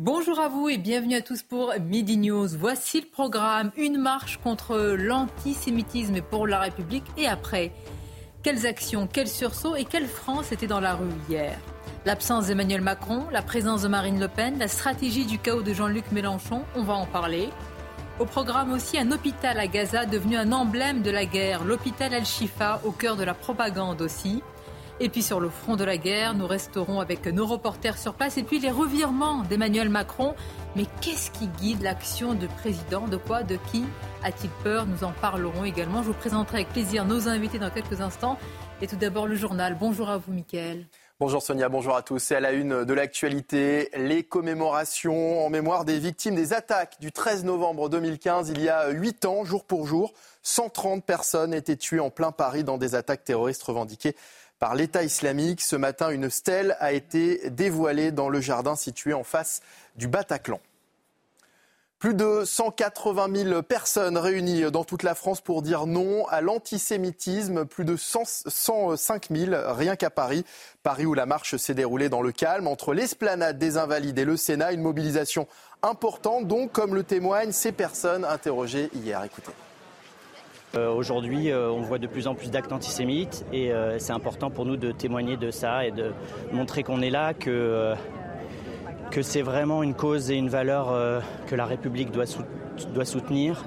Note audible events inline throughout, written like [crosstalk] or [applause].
Bonjour à vous et bienvenue à tous pour Midi News. Voici le programme. Une marche contre l'antisémitisme pour la République et après. Quelles actions, quels sursauts et quelle France était dans la rue hier? L'absence d'Emmanuel Macron, la présence de Marine Le Pen, la stratégie du chaos de Jean-Luc Mélenchon, on va en parler. Au programme aussi un hôpital à Gaza devenu un emblème de la guerre, l'hôpital Al-Shifa au cœur de la propagande aussi. Et puis sur le front de la guerre, nous resterons avec nos reporters sur place et puis les revirements d'Emmanuel Macron. Mais qu'est-ce qui guide l'action du président? De quoi? De qui a-t-il peur? Nous en parlerons également. Je vous présenterai avec plaisir nos invités dans quelques instants. Et tout d'abord le journal. Bonjour à vous, Mickaël. Bonjour Sonia, bonjour à tous. Et à la une de l'actualité, les commémorations en mémoire des victimes des attaques du 13 novembre 2015, il y a 8 ans, jour pour jour. 130 personnes étaient tuées en plein Paris dans des attaques terroristes revendiquées par l'État islamique. Ce matin, une stèle a été dévoilée dans le jardin situé en face du Bataclan. Plus de 180 000 personnes réunies dans toute la France pour dire non à l'antisémitisme. Plus de 105 000 rien qu'à Paris. Paris où la marche s'est déroulée dans le calme entre l'esplanade des Invalides et le Sénat. Une mobilisation importante donc, comme le témoignent ces personnes interrogées hier. Écoutez. Euh, aujourd'hui, euh, on voit de plus en plus d'actes antisémites et euh, c'est important pour nous de témoigner de ça et de montrer qu'on est là, que, c'est vraiment une cause et une valeur que la République doit, soutenir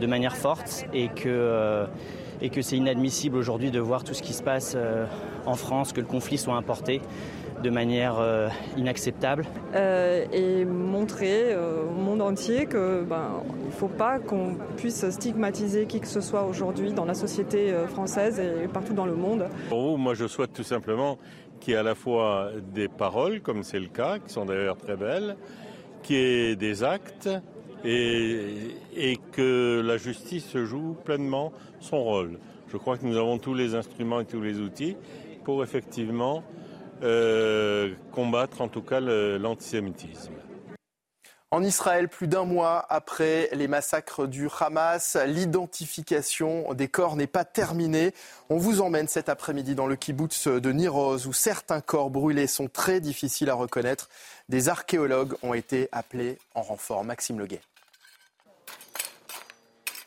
de manière forte et que c'est inadmissible aujourd'hui de voir tout ce qui se passe en France, que le conflit soit importé de manière euh, inacceptable. Euh, et montrer euh, au monde entier qu'il ben, ne faut pas qu'on puisse stigmatiser qui que ce soit aujourd'hui dans la société française et partout dans le monde. Pour vous, moi je souhaite tout simplement qu'il y ait à la fois des paroles, comme c'est le cas, qui sont d'ailleurs très belles, qu'il y ait des actes et, et que la justice joue pleinement son rôle. Je crois que nous avons tous les instruments et tous les outils pour effectivement euh, combattre en tout cas l'antisémitisme. En Israël, plus d'un mois après les massacres du Hamas, l'identification des corps n'est pas terminée. On vous emmène cet après-midi dans le kibbutz de Niroz où certains corps brûlés sont très difficiles à reconnaître. Des archéologues ont été appelés en renfort. Maxime Leguet.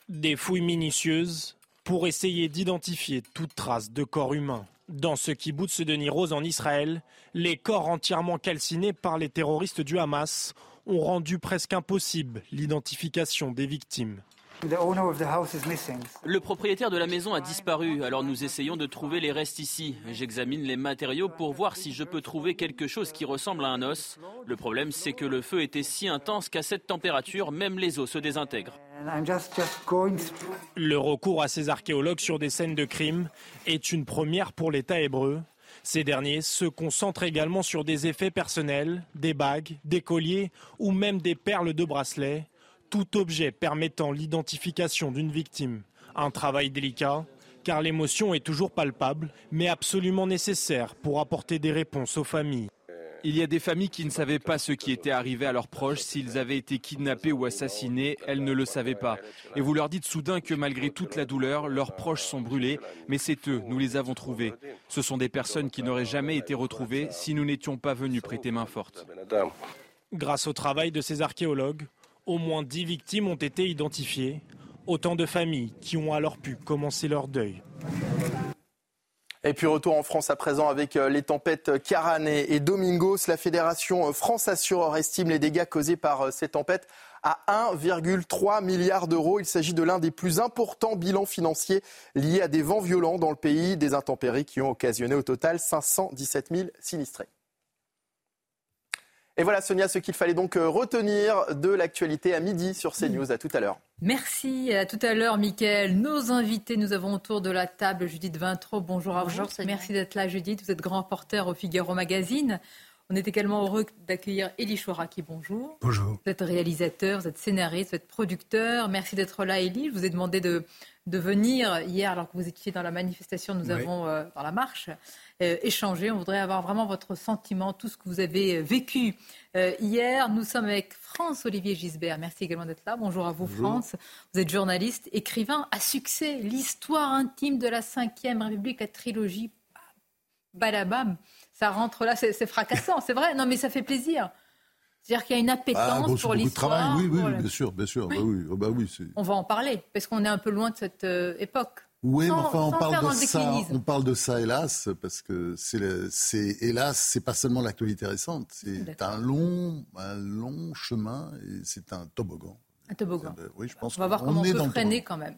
Des fouilles minutieuses pour essayer d'identifier toute trace de corps humain. Dans ce kibbutz de Niroz en Israël, les corps entièrement calcinés par les terroristes du Hamas ont rendu presque impossible l'identification des victimes. Le propriétaire de la maison a disparu, alors nous essayons de trouver les restes ici. J'examine les matériaux pour voir si je peux trouver quelque chose qui ressemble à un os. Le problème, c'est que le feu était si intense qu'à cette température, même les os se désintègrent. Le recours à ces archéologues sur des scènes de crime est une première pour l'État hébreu. Ces derniers se concentrent également sur des effets personnels, des bagues, des colliers ou même des perles de bracelets, tout objet permettant l'identification d'une victime. Un travail délicat, car l'émotion est toujours palpable, mais absolument nécessaire pour apporter des réponses aux familles. Il y a des familles qui ne savaient pas ce qui était arrivé à leurs proches, s'ils avaient été kidnappés ou assassinés, elles ne le savaient pas. Et vous leur dites soudain que malgré toute la douleur, leurs proches sont brûlés, mais c'est eux, nous les avons trouvés. Ce sont des personnes qui n'auraient jamais été retrouvées si nous n'étions pas venus prêter main forte. Grâce au travail de ces archéologues, au moins dix victimes ont été identifiées, autant de familles qui ont alors pu commencer leur deuil. Et puis retour en France à présent avec euh, les tempêtes Karan et Domingos. La fédération euh, France Assureur estime les dégâts causés par euh, ces tempêtes à 1,3 milliard d'euros. Il s'agit de l'un des plus importants bilans financiers liés à des vents violents dans le pays, des intempéries qui ont occasionné au total 517 000 sinistrés. Et voilà, Sonia, ce qu'il fallait donc euh, retenir de l'actualité à midi sur CNews. À tout à l'heure. Merci. À tout à l'heure, Mickaël. Nos invités, nous avons autour de la table Judith Vintraud. Bonjour à vous. Merci d'être là, Judith. Vous êtes grand reporter au Figaro Magazine. On est également heureux d'accueillir Elie Choraki. Bonjour. Bonjour. Vous êtes réalisateur, vous êtes scénariste, vous êtes producteur. Merci d'être là, Elie. Je vous ai demandé de, de venir hier, alors que vous étiez dans la manifestation, nous avons, euh, dans la marche, euh, échangé. On voudrait avoir vraiment votre sentiment, tout ce que vous avez euh, vécu hier. Nous sommes avec France-Olivier Gisbert. Merci également d'être là. Bonjour à vous, France. Vous êtes journaliste, écrivain à succès. L'histoire intime de la Ve République, la trilogie Balabam. Ça rentre là, c'est fracassant, c'est vrai. Non, mais ça fait plaisir. C'est-à-dire qu'il y a une appétence ah, pour l'histoire. Oui, oui, bien sûr, bien sûr. Bah oui. Bah oui, on va en parler, parce qu'on est un peu loin de cette euh, époque. Oui, mais enfin, on parle de ça. On parle de ça, hélas, parce que c'est, hélas, c'est pas seulement l'actualité récente. C'est un long, un long chemin et c'est un toboggan. Un toboggan. Oui, je pense. On va voir comment on peut freiner quand même.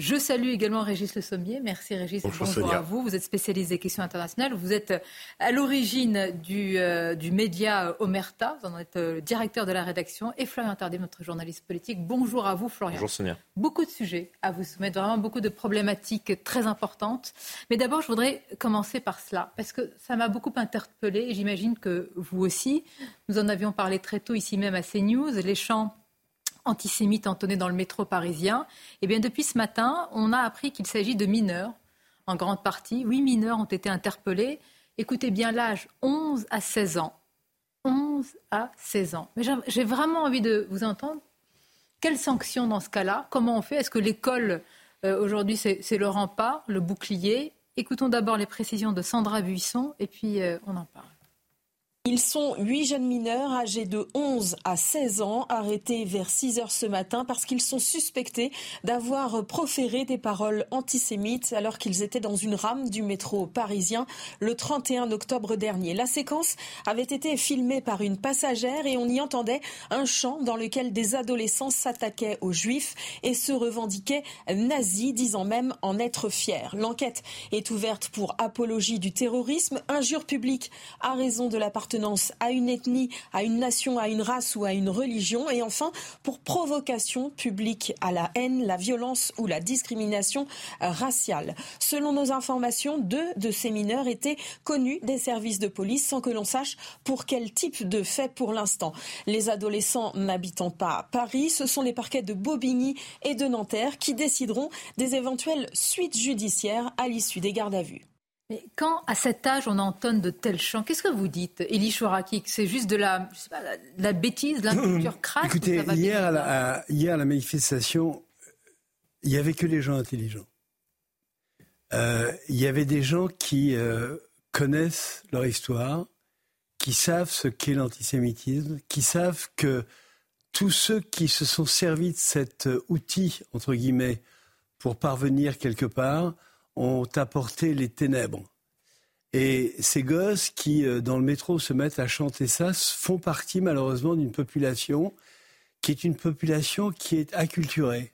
Je salue également Régis Le Sommier. Merci Régis. Bonjour, à vous. Vous êtes spécialisé questions internationales. Vous êtes à l'origine du, euh, du média Omerta. Vous en êtes le euh, directeur de la rédaction. Et Florian Tardy, notre journaliste politique. Bonjour à vous, Florian. Bonjour Sonia. Beaucoup de sujets à vous soumettre, vraiment beaucoup de problématiques très importantes. Mais d'abord, je voudrais commencer par cela, parce que ça m'a beaucoup interpellé j'imagine que vous aussi. Nous en avions parlé très tôt ici même à CNews. Les champs antisémites entonnés dans le métro parisien. Eh bien, depuis ce matin, on a appris qu'il s'agit de mineurs, en grande partie. Huit mineurs ont été interpellés. Écoutez bien l'âge, 11 à 16 ans. 11 à 16 ans. Mais j'ai vraiment envie de vous entendre. Quelles sanctions dans ce cas-là? Comment on fait? Est-ce que l'école, euh, aujourd'hui, c'est le rempart, le bouclier? Écoutons d'abord les précisions de Sandra Buisson et puis euh, on en parle. Ils sont huit jeunes mineurs âgés de 11 à 16 ans arrêtés vers 6 heures ce matin parce qu'ils sont suspectés d'avoir proféré des paroles antisémites alors qu'ils étaient dans une rame du métro parisien le 31 octobre dernier. La séquence avait été filmée par une passagère et on y entendait un chant dans lequel des adolescents s'attaquaient aux juifs et se revendiquaient nazis, disant même en être fiers. L'enquête est ouverte pour apologie du terrorisme, injure publique à raison de la partie à une ethnie, à une nation, à une race ou à une religion. Et enfin, pour provocation publique à la haine, la violence ou la discrimination raciale. Selon nos informations, deux de ces mineurs étaient connus des services de police sans que l'on sache pour quel type de fait pour l'instant. Les adolescents n'habitant pas Paris, ce sont les parquets de Bobigny et de Nanterre qui décideront des éventuelles suites judiciaires à l'issue des gardes à vue. Mais quand, à cet âge, on entonne de tels chants, qu'est-ce que vous dites, Elie Chouaraki C'est juste de la, la bêtise, la culture [clears throat] crasse Écoutez, hier à, la, hier à la manifestation, il n'y avait que les gens intelligents. Euh, il y avait des gens qui euh, connaissent leur histoire, qui savent ce qu'est l'antisémitisme, qui savent que tous ceux qui se sont servis de cet outil, entre guillemets, pour parvenir quelque part, ont apporté les ténèbres. Et ces gosses qui, euh, dans le métro, se mettent à chanter ça, font partie malheureusement d'une population qui est une population qui est acculturée,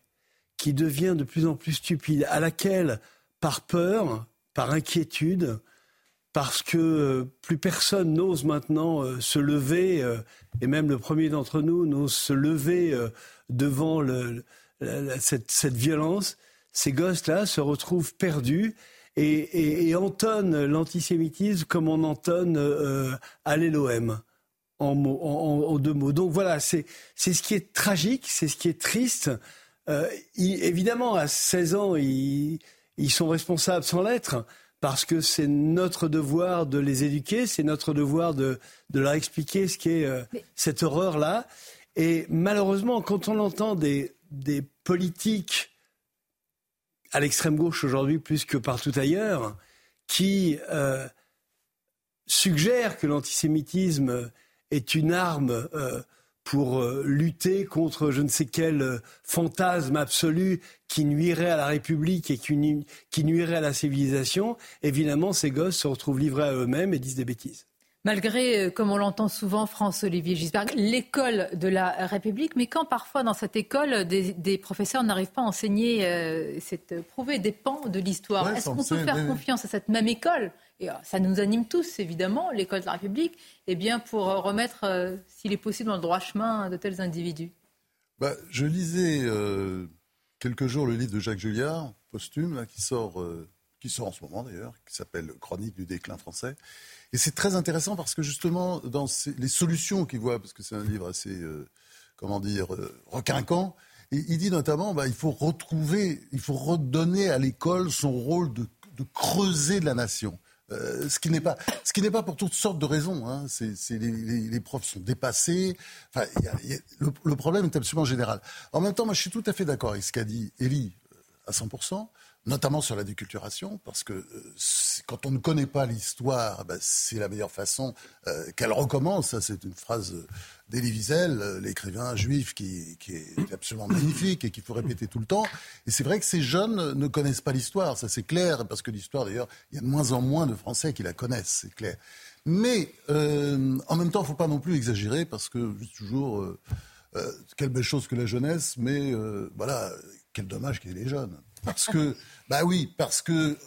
qui devient de plus en plus stupide, à laquelle, par peur, par inquiétude, parce que euh, plus personne n'ose maintenant euh, se lever, et même le premier d'entre nous n'ose se lever devant cette, violence, ces gosses-là se retrouvent perdus et, entonnent l'antisémitisme comme on entonne euh, à l'Elohim. En, deux mots. Donc voilà, c'est ce qui est tragique, c'est ce qui est triste. Euh, évidemment, à 16 ans, ils, sont responsables sans l'être, parce que c'est notre devoir de les éduquer, c'est notre devoir de, leur expliquer ce qu'est euh, cette horreur-là. Et malheureusement, quand on entend des, des politiques à l'extrême gauche aujourd'hui plus que partout ailleurs, qui euh, suggère que l'antisémitisme est une arme euh, pour euh, lutter contre je ne sais quel fantasme absolu qui nuirait à la République et qui, qui nuirait à la civilisation, évidemment, ces gosses se retrouvent livrés à eux-mêmes et disent des bêtises malgré, euh, comme on l'entend souvent, France-Olivier Gisberg, l'école de la République, mais quand parfois dans cette école, des, professeurs n'arrivent pas à enseigner, euh, c'est prouvé des pans de l'histoire. Est-ce qu'on peut faire confiance à cette même école? Et euh, ça nous anime tous, évidemment, l'école de la République, eh bien pour remettre, s'il est possible, dans le droit chemin de tels individus bah, Je lisais quelques jours le livre de Jacques Julliard, posthume, qui, sort, qui sort en ce moment d'ailleurs, qui s'appelle Chronique du déclin français. Et c'est très intéressant parce que justement, dans les solutions qu'il voit, parce que c'est un livre assez, euh, comment dire, euh, requinquant, il dit notamment, bah, il faut retrouver, il faut redonner à l'école son rôle de, creuser de la nation. Euh, ce qui n'est pas, ce qui n'est pas pour toutes sortes de raisons. Hein. Les, profs sont dépassés. Le, problème est absolument général. En même temps, moi, je suis tout à fait d'accord avec ce qu'a dit Elie à 100% notamment sur la déculturation, parce que euh, quand on ne connaît pas l'histoire, bah, c'est la meilleure façon euh, qu'elle recommence. C'est une phrase d'Elie Wiesel, euh, l'écrivain juif qui, qui, est [coughs] absolument magnifique et qu'il faut répéter tout le temps. Et c'est vrai que ces jeunes ne connaissent pas l'histoire, ça c'est clair, parce que l'histoire, d'ailleurs, il y a de moins en moins de Français qui la connaissent, c'est clair. Mais en même temps, il ne faut pas non plus exagérer, parce que toujours, quelle belle chose que la jeunesse, mais voilà, quel dommage qu'il y ait les jeunes. Parce que, bah oui, parce que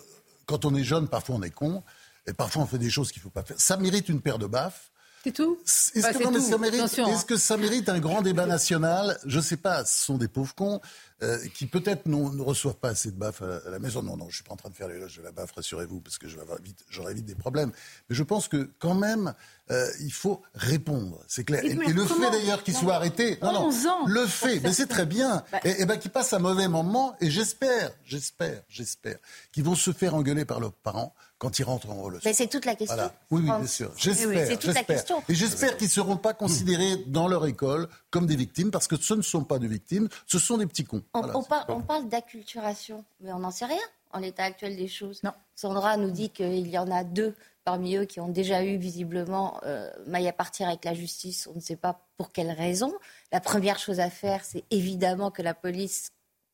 quand on est jeune, parfois on est con, et parfois on fait des choses qu'il ne faut pas faire. Ça mérite une paire de baffes. C'est tout Est-ce bah, que, que, ça mérite un grand débat national? Je ne sais pas, ce sont des pauvres cons. Euh, qui peut-être ne reçoivent pas assez de baffe à, la maison. Non, non, je suis pas en train de faire l'éloge de la baffe, rassurez-vous, parce que j'aurai vite, vite des problèmes. Mais je pense que quand même, euh, il faut répondre, c'est clair. Et, le fait d'ailleurs qu'il soit arrêté, non, non, le fait, mais c'est très bien, bah. et, ben qu'il passe un mauvais moment, et j'espère, j'espère, j'espère qu'ils vont se faire engueuler par leurs parents quand ils rentrent en relation. Mais c'est toute la question. Oui, oui, bien sûr. J'espère. c'est toute la question. Et j'espère qu'ils ne seront pas considérés dans leur école comme des victimes, parce que ce ne sont pas des victimes, ce sont des petits cons. On, parle d'acculturation, mais on n'en sait rien en l'état actuel des choses. Sandra nous dit qu'il y en a deux parmi eux qui ont déjà eu visiblement euh, maille à partir avec la justice. On ne sait pas pour quelle raison. La première chose à faire, c'est évidemment que la police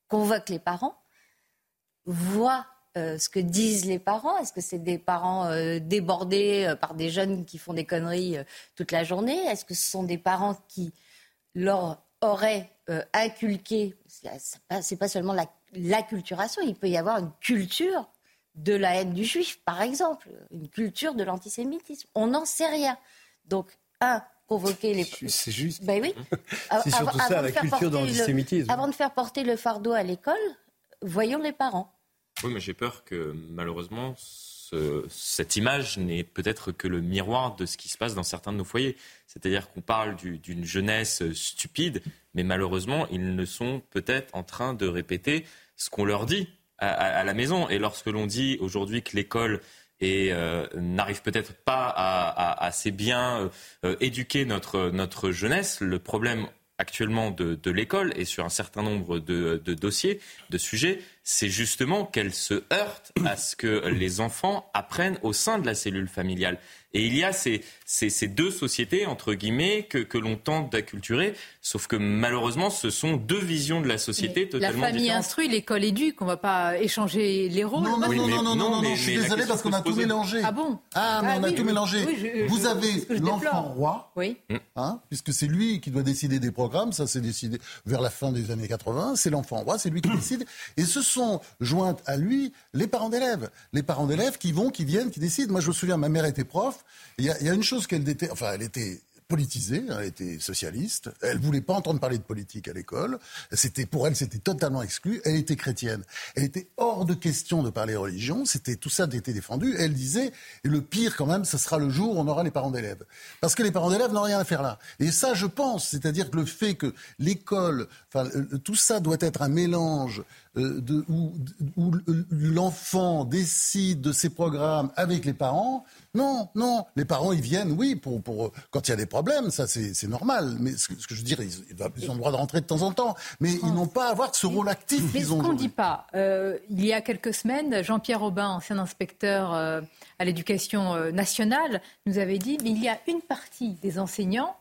convoque les parents, voit euh, ce que disent les parents. Est-ce que c'est des parents euh, débordés par des jeunes qui font des conneries toute la journée? Est-ce que ce sont des parents qui leur auraient inculqué c'est pas seulement l'acculturation, il peut y avoir une culture de la haine du juif, par exemple, une culture de l'antisémitisme. On n'en sait rien. Donc, un, convoquer les. C'est juste. Ben oui. [laughs] c'est surtout ça, la culture de l'antisémitisme. Avant de faire porter le fardeau à l'école, voyons les parents. Oui, mais j'ai peur que malheureusement, cette image n'est peut-être que le miroir de ce qui se passe dans certains de nos foyers. C'est-à-dire qu'on parle d'une jeunesse stupide, mais malheureusement, ils ne sont peut-être en train de répéter ce qu'on leur dit à, la maison. Et lorsque l'on dit aujourd'hui que l'école euh, n'arrive peut-être pas à, assez bien euh, éduquer notre, jeunesse, le problème actuellement de, l'école et sur un certain nombre de dossiers, de sujets, c'est justement qu'elle se heurte à ce que les enfants apprennent au sein de la cellule familiale. Et il y a ces, ces, deux sociétés, entre guillemets, que, que l'on tente d'acculturer, sauf que malheureusement, ce sont deux visions de la société totalement différentes. La famille instruit, l'école éduque, on ne va pas échanger les rôles. Non, non, non, non, non, non, je suis désolé parce qu'on a tout mélangé. Ah bon? Ah, mais ah on a tout mélangé. Vous avez l'enfant roi, oui. hein, puisque c'est lui qui doit décider des programmes, ça c'est décidé vers la fin des années 80, c'est l'enfant roi, c'est lui qui décide, et ce sont jointes à lui les parents d'élèves. Les parents d'élèves qui vont, qui viennent, qui décident. Moi je me souviens, ma mère était prof, il y, a, une chose qu'elle était, enfin, elle était politisée, elle était socialiste, elle voulait pas entendre parler de politique à l'école, c'était pour elle c'était totalement exclu, elle était chrétienne, elle était hors de question de parler religion, c'était tout ça était défendu, elle disait et le pire quand même, ce sera le jour où on aura les parents d'élèves, parce que les parents d'élèves n'ont rien à faire là. Et ça, je pense, c'est-à-dire que le fait que l'école, tout ça doit être un mélange de, où, où l'enfant décide de ses programmes avec les parents. Non, non, les parents, ils viennent, oui, pour, pour quand il y a des problèmes, ça c'est normal. Mais ce que, je veux dire, ils, ont le droit de rentrer de temps en temps, mais ils n'ont pas à avoir ce rôle actif Mais ce qu'on ne dit pas, euh, il y a quelques semaines, Jean-Pierre Aubin, ancien inspecteur euh, à l'éducation nationale, nous avait dit, mais il y a une partie des enseignants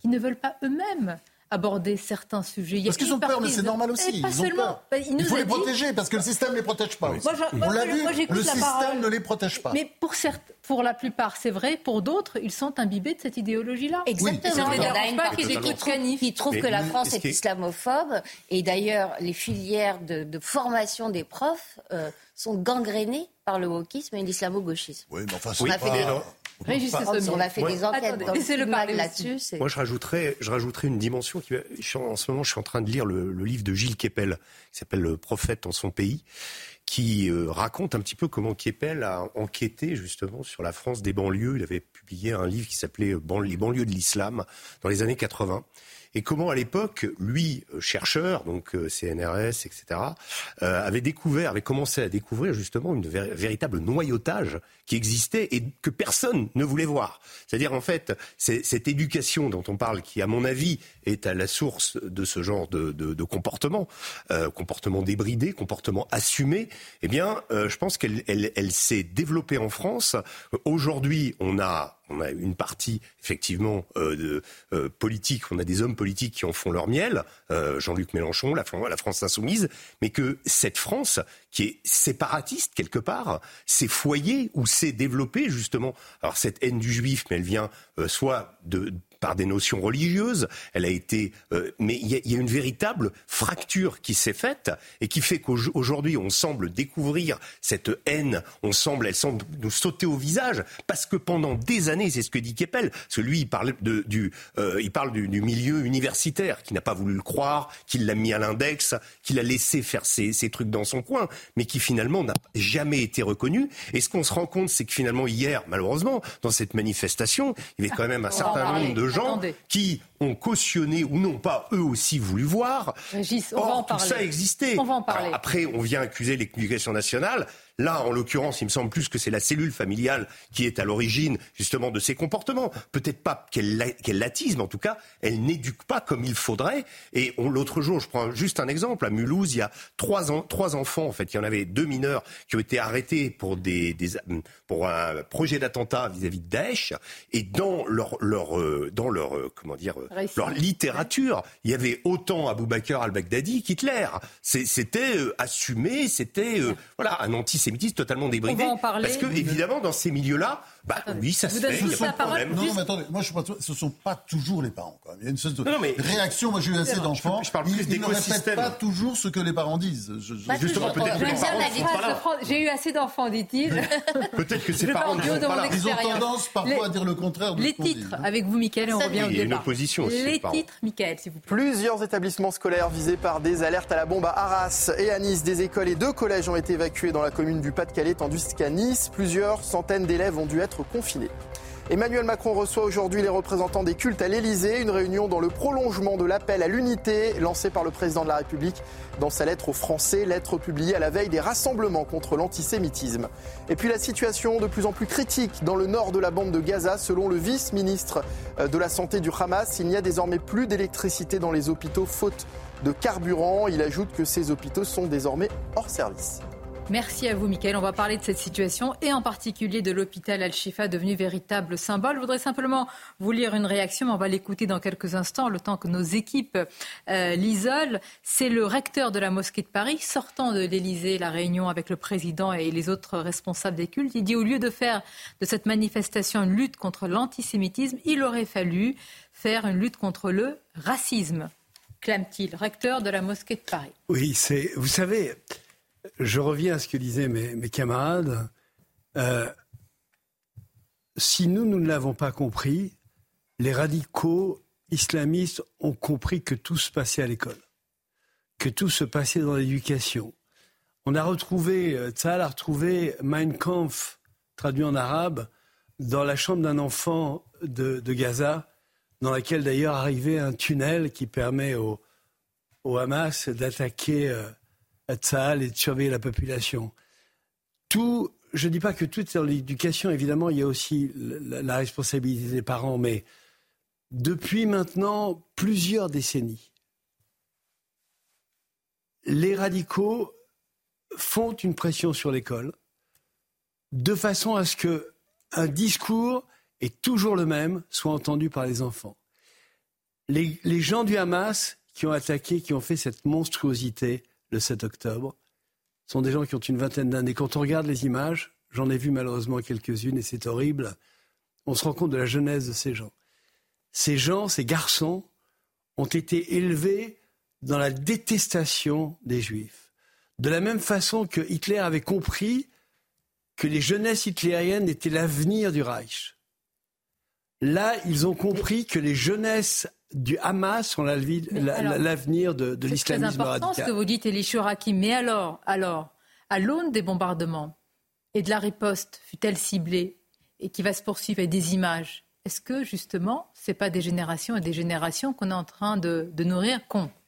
qui ne veulent pas eux-mêmes aborder certains sujets. parce qu'ils ont peur, mais c'est normal aussi. Pas seulement. Bah, il, faut les protéger parce que le système ne les protège pas. On l'a vu, le système ne les protège pas. Mais pour, certes, pour la plupart, c'est vrai. Pour d'autres, ils sont imbibés de cette idéologie-là. Exactement. Il y en a une partie qui trouve que la France est islamophobe. Et d'ailleurs, les filières de, formation des profs euh, sont gangrénées par le wokisme et l'islamo-gauchisme. Oui, mais enfin, c'est pas... On a fait des enquêtes dans le là-dessus. Moi, je rajouterais, je rajouterais une dimension. Qui, en ce moment, je suis en train de lire le, livre de Gilles Kepel, qui s'appelle Le prophète en son pays, qui euh, raconte un petit peu comment Kepel a enquêté justement sur la France des banlieues. Il avait publié un livre qui s'appelait Les banlieues de l'islam dans les années 80. Et comment à l'époque, lui, euh, chercheur, donc euh, CNRS, etc., euh, avait découvert, avait commencé à découvrir justement une véritable noyautage qui existait et que personne ne voulait voir. C'est-à-dire en fait, cette éducation dont on parle, qui à mon avis est à la source de ce genre de, de, de comportement, euh, comportement débridé, comportement assumé, eh bien, je pense qu'elle elle, elle s'est développée en France. Aujourd'hui, on a on a une partie effectivement euh, de, euh, politique, on a des hommes politiques qui en font leur miel, euh, Jean-Luc Mélenchon, la, la, France insoumise, mais que cette France qui est séparatiste quelque part, ces foyers où s'est développée justement, alors cette haine du juif, mais elle vient soit de par des notions religieuses. Elle a été, euh, mais il y, a, une véritable fracture qui s'est faite et qui fait qu'aujourd'hui on semble découvrir cette haine. On semble, elle semble nous sauter au visage parce que pendant des années, c'est ce que dit Keppel, parce que lui il parle de, du, euh, il parle du, du, milieu universitaire qui n'a pas voulu le croire, qui l'a mis à l'index, qui l'a laissé faire ses, ses, trucs dans son coin, mais qui finalement n'a jamais été reconnu. Et ce qu'on se rend compte, c'est que finalement hier, malheureusement, dans cette manifestation, il y avait quand même un certain nombre de gens qui ont cautionné ou n'ont pas eux aussi voulu voir. Régis, on va en parler. Tout ça existait. On va en parler. après, on vient accuser l'éducation nationale. Là, en l'occurrence, il me semble plus que c'est la cellule familiale qui est à l'origine justement de ces comportements. Peut-être pas qu'elle qu l'attise, mais en tout cas, elle n'éduque pas comme il faudrait. Et l'autre jour, je prends juste un exemple, à Mulhouse, il y a trois, trois enfants, en fait, il y en avait deux mineurs qui ont été arrêtés pour, des, des pour un projet d'attentat vis-à-vis de Daesh. Et dans leur, leur, euh, dans leur, euh, comment dire, euh, leur littérature, il y avait autant Abou Bakr al-Baghdadi qu'Hitler. C'était assumé, c'était voilà, un antisémitisme totalement débridé. Parce que, évidemment, dans ces milieux-là, bah oui, ça se fait, il n'y a pas de problème. Non, mais attendez, moi je pas, ce ne sont pas toujours les parents. Quand même. Il y a une sorte de non, mais... réaction. Moi j'ai eu assez d'enfants. Je, parle plus ils, ils ne répètent pas toujours ce que les parents disent. Je, je... Justement, peut-être que les parents J'ai eu assez d'enfants, dit-il. [laughs] peut-être que ces parents ne sont pas là. Ils ont tendance parfois à dire le contraire de Les titres, avec vous, Mickaël, on revient au départ. Il y a une opposition aussi. Les titres, Mickaël, s'il vous plaît. Plusieurs établissements scolaires visés par des alertes à la bombe à Arras et à Nice. Des écoles et deux collèges ont été évacués dans la commune du Pas-de-Calais, tandis qu'à Nice, plusieurs centaines d'élèves ont dû être confinés. Emmanuel Macron reçoit aujourd'hui les représentants des cultes à l'Elysée, une réunion dans le prolongement de l'appel à l'unité lancé par le président de la République dans sa lettre aux Français, lettre publiée à la veille des rassemblements contre l'antisémitisme. Et puis la situation de plus en plus critique dans le nord de la bande de Gaza, selon le vice-ministre euh, de la Santé du Hamas, il n'y a désormais plus d'électricité dans les hôpitaux faute de carburant. Il ajoute que ces hôpitaux sont désormais hors service. Merci à vous, Mickaël. On va parler de cette situation et en particulier de l'hôpital Al-Shifa devenu véritable symbole. Je voudrais simplement vous lire une réaction. On va l'écouter dans quelques instants, le temps que nos équipes euh, l'isolent. C'est le recteur de la mosquée de Paris, sortant de l'Élysée, la réunion avec le président et les autres responsables des cultes. Il dit au lieu de faire de cette manifestation une lutte contre l'antisémitisme, il aurait fallu faire une lutte contre le racisme, clame-t-il, recteur de la mosquée de Paris. Oui, c'est, vous savez, je reviens à ce que disaient mes, camarades. Euh, si nous, nous ne l'avons pas compris, les radicaux islamistes ont compris que tout se passait à l'école, que tout se passait dans l'éducation. On a retrouvé, euh, Tzal a retrouvé Mein Kampf, traduit en arabe, dans la chambre d'un enfant de, Gaza, dans laquelle d'ailleurs arrivait un tunnel qui permet au, Hamas d'attaquer euh, Tzahal et de surveiller la population. Tout, je ne dis pas que tout est dans l'éducation, évidemment, il y a aussi la, responsabilité des parents, mais depuis maintenant plusieurs décennies, les radicaux font une pression sur l'école de façon à ce que un discours est toujours le même soit entendu par les enfants. Les gens du Hamas qui ont attaqué, qui ont fait cette monstruosité, le 7 octobre sont des gens qui ont une vingtaine d'années. Quand on regarde les images, j'en ai vu malheureusement quelques-unes et c'est horrible, on se rend compte de la genèse de ces gens. Ces gens, ces garçons, ont été élevés dans la détestation des juifs. De la même façon que Hitler avait compris que les jeunesses hitlériennes étaient l'avenir du Reich. Là, ils ont compris que les jeunesses du Hamas sont l'avenir de, de l'islamisme radical. C'est ce que vous dites, Elie Chouraki. Mais alors, alors, à l'aune des bombardements et de la riposte, fut-elle ciblée et qui va se poursuivre avec des images est-ce que justement, ce n'est pas des générations et des générations qu'on est en train de, nourrir,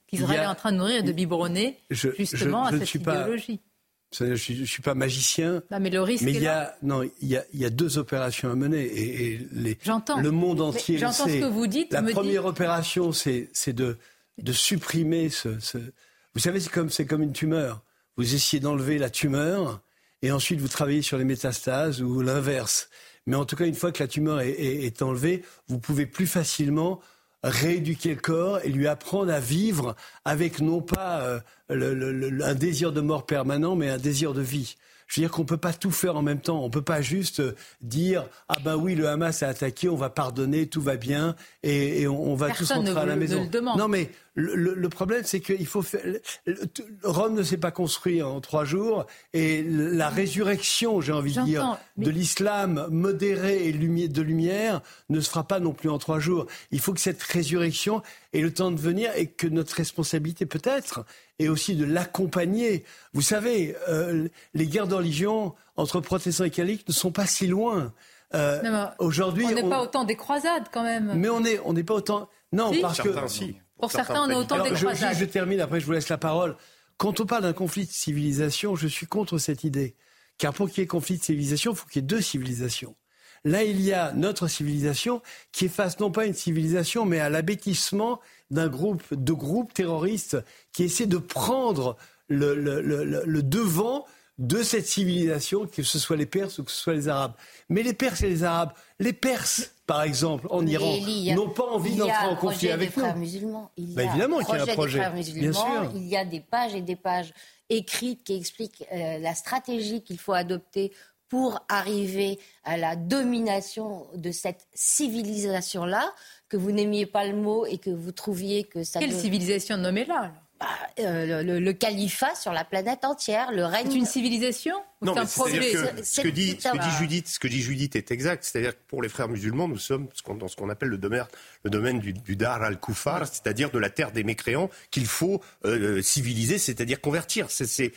qu'Israël est en train de nourrir et de biberonner justement à cette idéologie? Je ne suis, pas magicien. mais le risque il y a, non, il y, a, deux opérations à mener et, les, le monde entier. J'entends ce que vous dites. La première opération, c'est de, de supprimer ce, Vous savez, c'est comme, comme une tumeur. Vous essayez d'enlever la tumeur et ensuite vous travaillez sur les métastases ou l'inverse. Mais en tout cas, une fois que la tumeur est, est enlevée, vous pouvez plus facilement rééduquer le corps et lui apprendre à vivre avec non pas euh, un désir de mort permanent, mais un désir de vie. Je veux dire qu'on ne peut pas tout faire en même temps. On ne peut pas juste euh, dire ah ben oui le Hamas a attaqué, on va pardonner, tout va bien et, on, va tous rentrer à la maison. Non mais le, problème, c'est qu'il faut faire. Rome ne s'est pas construit en trois jours, et la résurrection, j'ai envie de dire, de l'islam modéré et de lumière ne se fera pas non plus en trois jours. Il faut que cette résurrection ait le temps de venir et que notre responsabilité, peut-être, est aussi de l'accompagner. Vous savez, euh, les guerres de religion entre protestants et catholiques ne sont pas si loin. Euh, aujourd'hui, on n'est pas autant des croisades quand même. Mais on n'est on n'est pas autant. Non, parce que pour certains, on est autant des je, je, termine, après je vous laisse la parole. Quand on parle d'un conflit de civilisation, je suis contre cette idée. Car pour qu'il y ait conflit de civilisation, il faut qu'il y ait deux civilisations. Là, il y a notre civilisation qui est face non pas à une civilisation, mais à l'abêtissement d'un groupe de groupes terroristes qui essaient de prendre le, le, le, le devant de cette civilisation, que ce soit les Perses ou que ce soit les Arabes. Mais les Perses et les Arabes, les Perses, par exemple, en Iran, n'ont pas envie d'entrer en conflit avec nous. Musulmans. Il y bah, a évidemment qu'il y a un projet. Bien sûr. Il y a des pages et des pages écrites qui expliquent euh, la stratégie qu'il faut adopter pour arriver à la domination de cette civilisation-là, que vous n'aimiez pas le mot et que vous trouviez que ça... Quelle civilisation nommez-la bah, euh, le, califat sur la planète entière, le règne. C'est une civilisation? Non, mais que ce que dit, ce que dit Judith, ce que dit Judith est exact. C'est-à-dire que pour les frères musulmans, nous sommes dans ce qu'on appelle le domaine, le domaine du, Dar al-Kufar, c'est-à-dire de la terre des mécréants qu'il faut euh, civiliser, c'est-à-dire convertir. C'est,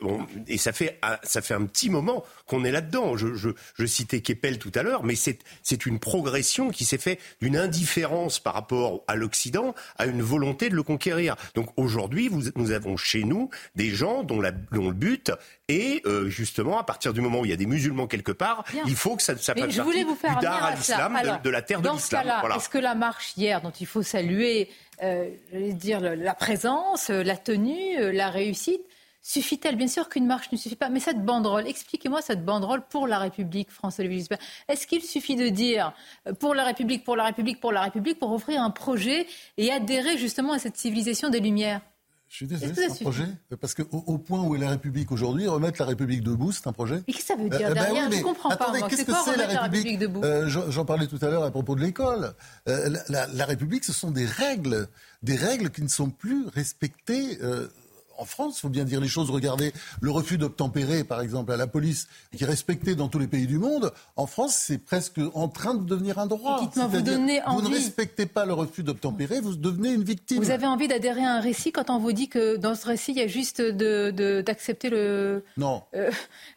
bon, et ça fait, ça fait un petit moment qu'on est là-dedans. Je, je, je, citais Keppel tout à l'heure, mais c'est, c'est une progression qui s'est fait d'une indifférence par rapport à l'Occident à une volonté de le conquérir. Donc aujourd'hui aujourd'hui, nous avons chez nous des gens dont, le but est euh, justement, à partir du moment où il y a des musulmans quelque part, il faut que ça, ça fasse partie du dar à l'islam, de, la terre de l'islam. Voilà. Est-ce que la marche hier, dont il faut saluer, euh, dire la présence, la tenue, euh, la réussite, Suffit-elle? Bien sûr qu'une marche ne suffit pas, mais cette banderole, expliquez-moi cette banderole pour la République, François-Olivier Est-ce qu'il suffit de dire euh, pour la République, pour la République, pour la République, pour offrir un projet et adhérer justement à cette civilisation des Lumières? Je suis désolé, c'est un projet. Parce qu'au au point où est la République aujourd'hui, remettre la République debout, c'est un projet. Et qu'est-ce que ça veut dire euh, ben derrière Je ne comprends attendez, pas. Qu'est-ce que c'est la, la République, debout euh, J'en parlais tout à l'heure à propos de l'école. Euh, la, la, République, ce sont des règles, des règles qui ne sont plus respectées. En France, il faut bien dire les choses. Regardez le refus d'obtempérer, par exemple, à la police, qui est respecté dans tous les pays du monde. En France, c'est presque en train de devenir un droit. Vous, vous ne respectez pas le refus d'obtempérer, vous devenez une victime. Vous avez envie d'adhérer à un récit quand on vous dit que dans ce récit, il y a juste d'accepter le. Non. Euh,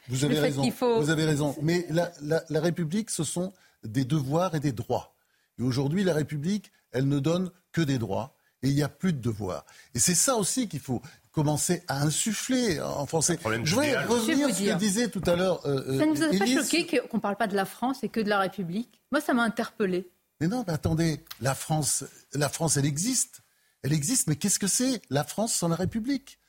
vous [laughs] avez raison. Vous avez raison. Mais la, la République, ce sont des devoirs et des droits. Et aujourd'hui, la République, elle ne donne que des droits et il n'y a plus de devoirs. Et c'est ça aussi qu'il faut commencer à insuffler en français. Je voudrais revenir sur ce que disait tout à l'heure. Euh, ça ne vous a pas choqué qu'on ne parle pas de la France et que de la République? Moi, ça m'a interpellé. Mais non, mais attendez, la France, la France, elle existe. Elle existe, mais qu'est-ce que c'est la France sans la République?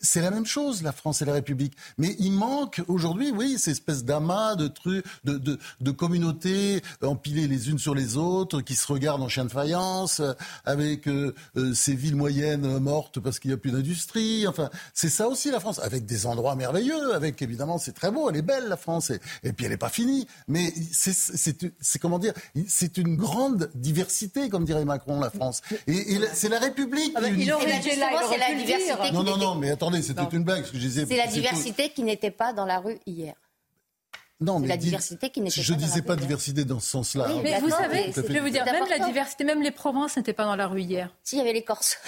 C'est la même chose, la France et la République. Mais il manque aujourd'hui, oui, ces espèces d'amas, de trucs, de, de, de, communautés empilées les unes sur les autres, qui se regardent en chien de faïence, avec euh, euh, ces villes moyennes mortes parce qu'il n'y a plus d'industrie. Enfin, c'est ça aussi la France, avec des endroits merveilleux, avec évidemment, c'est très beau, elle est belle la France, et, et puis elle n'est pas finie. Mais c'est comment dire, c'est une grande diversité, comme dirait Macron, la France. Et, c'est la République. Ah ben, il aurait c'est la diversité. Non, non, non mais attendez, c'était une blague. Ce C'est la diversité qui n'était pas dans la rue hier. Non, mais la diversité qui n'était pas. Je disais pas diversité dans ce sens-là. mais vous savez, je vais vous dire, même la diversité, même les provinces n'étaient pas dans la rue hier. S'il y avait les Corses.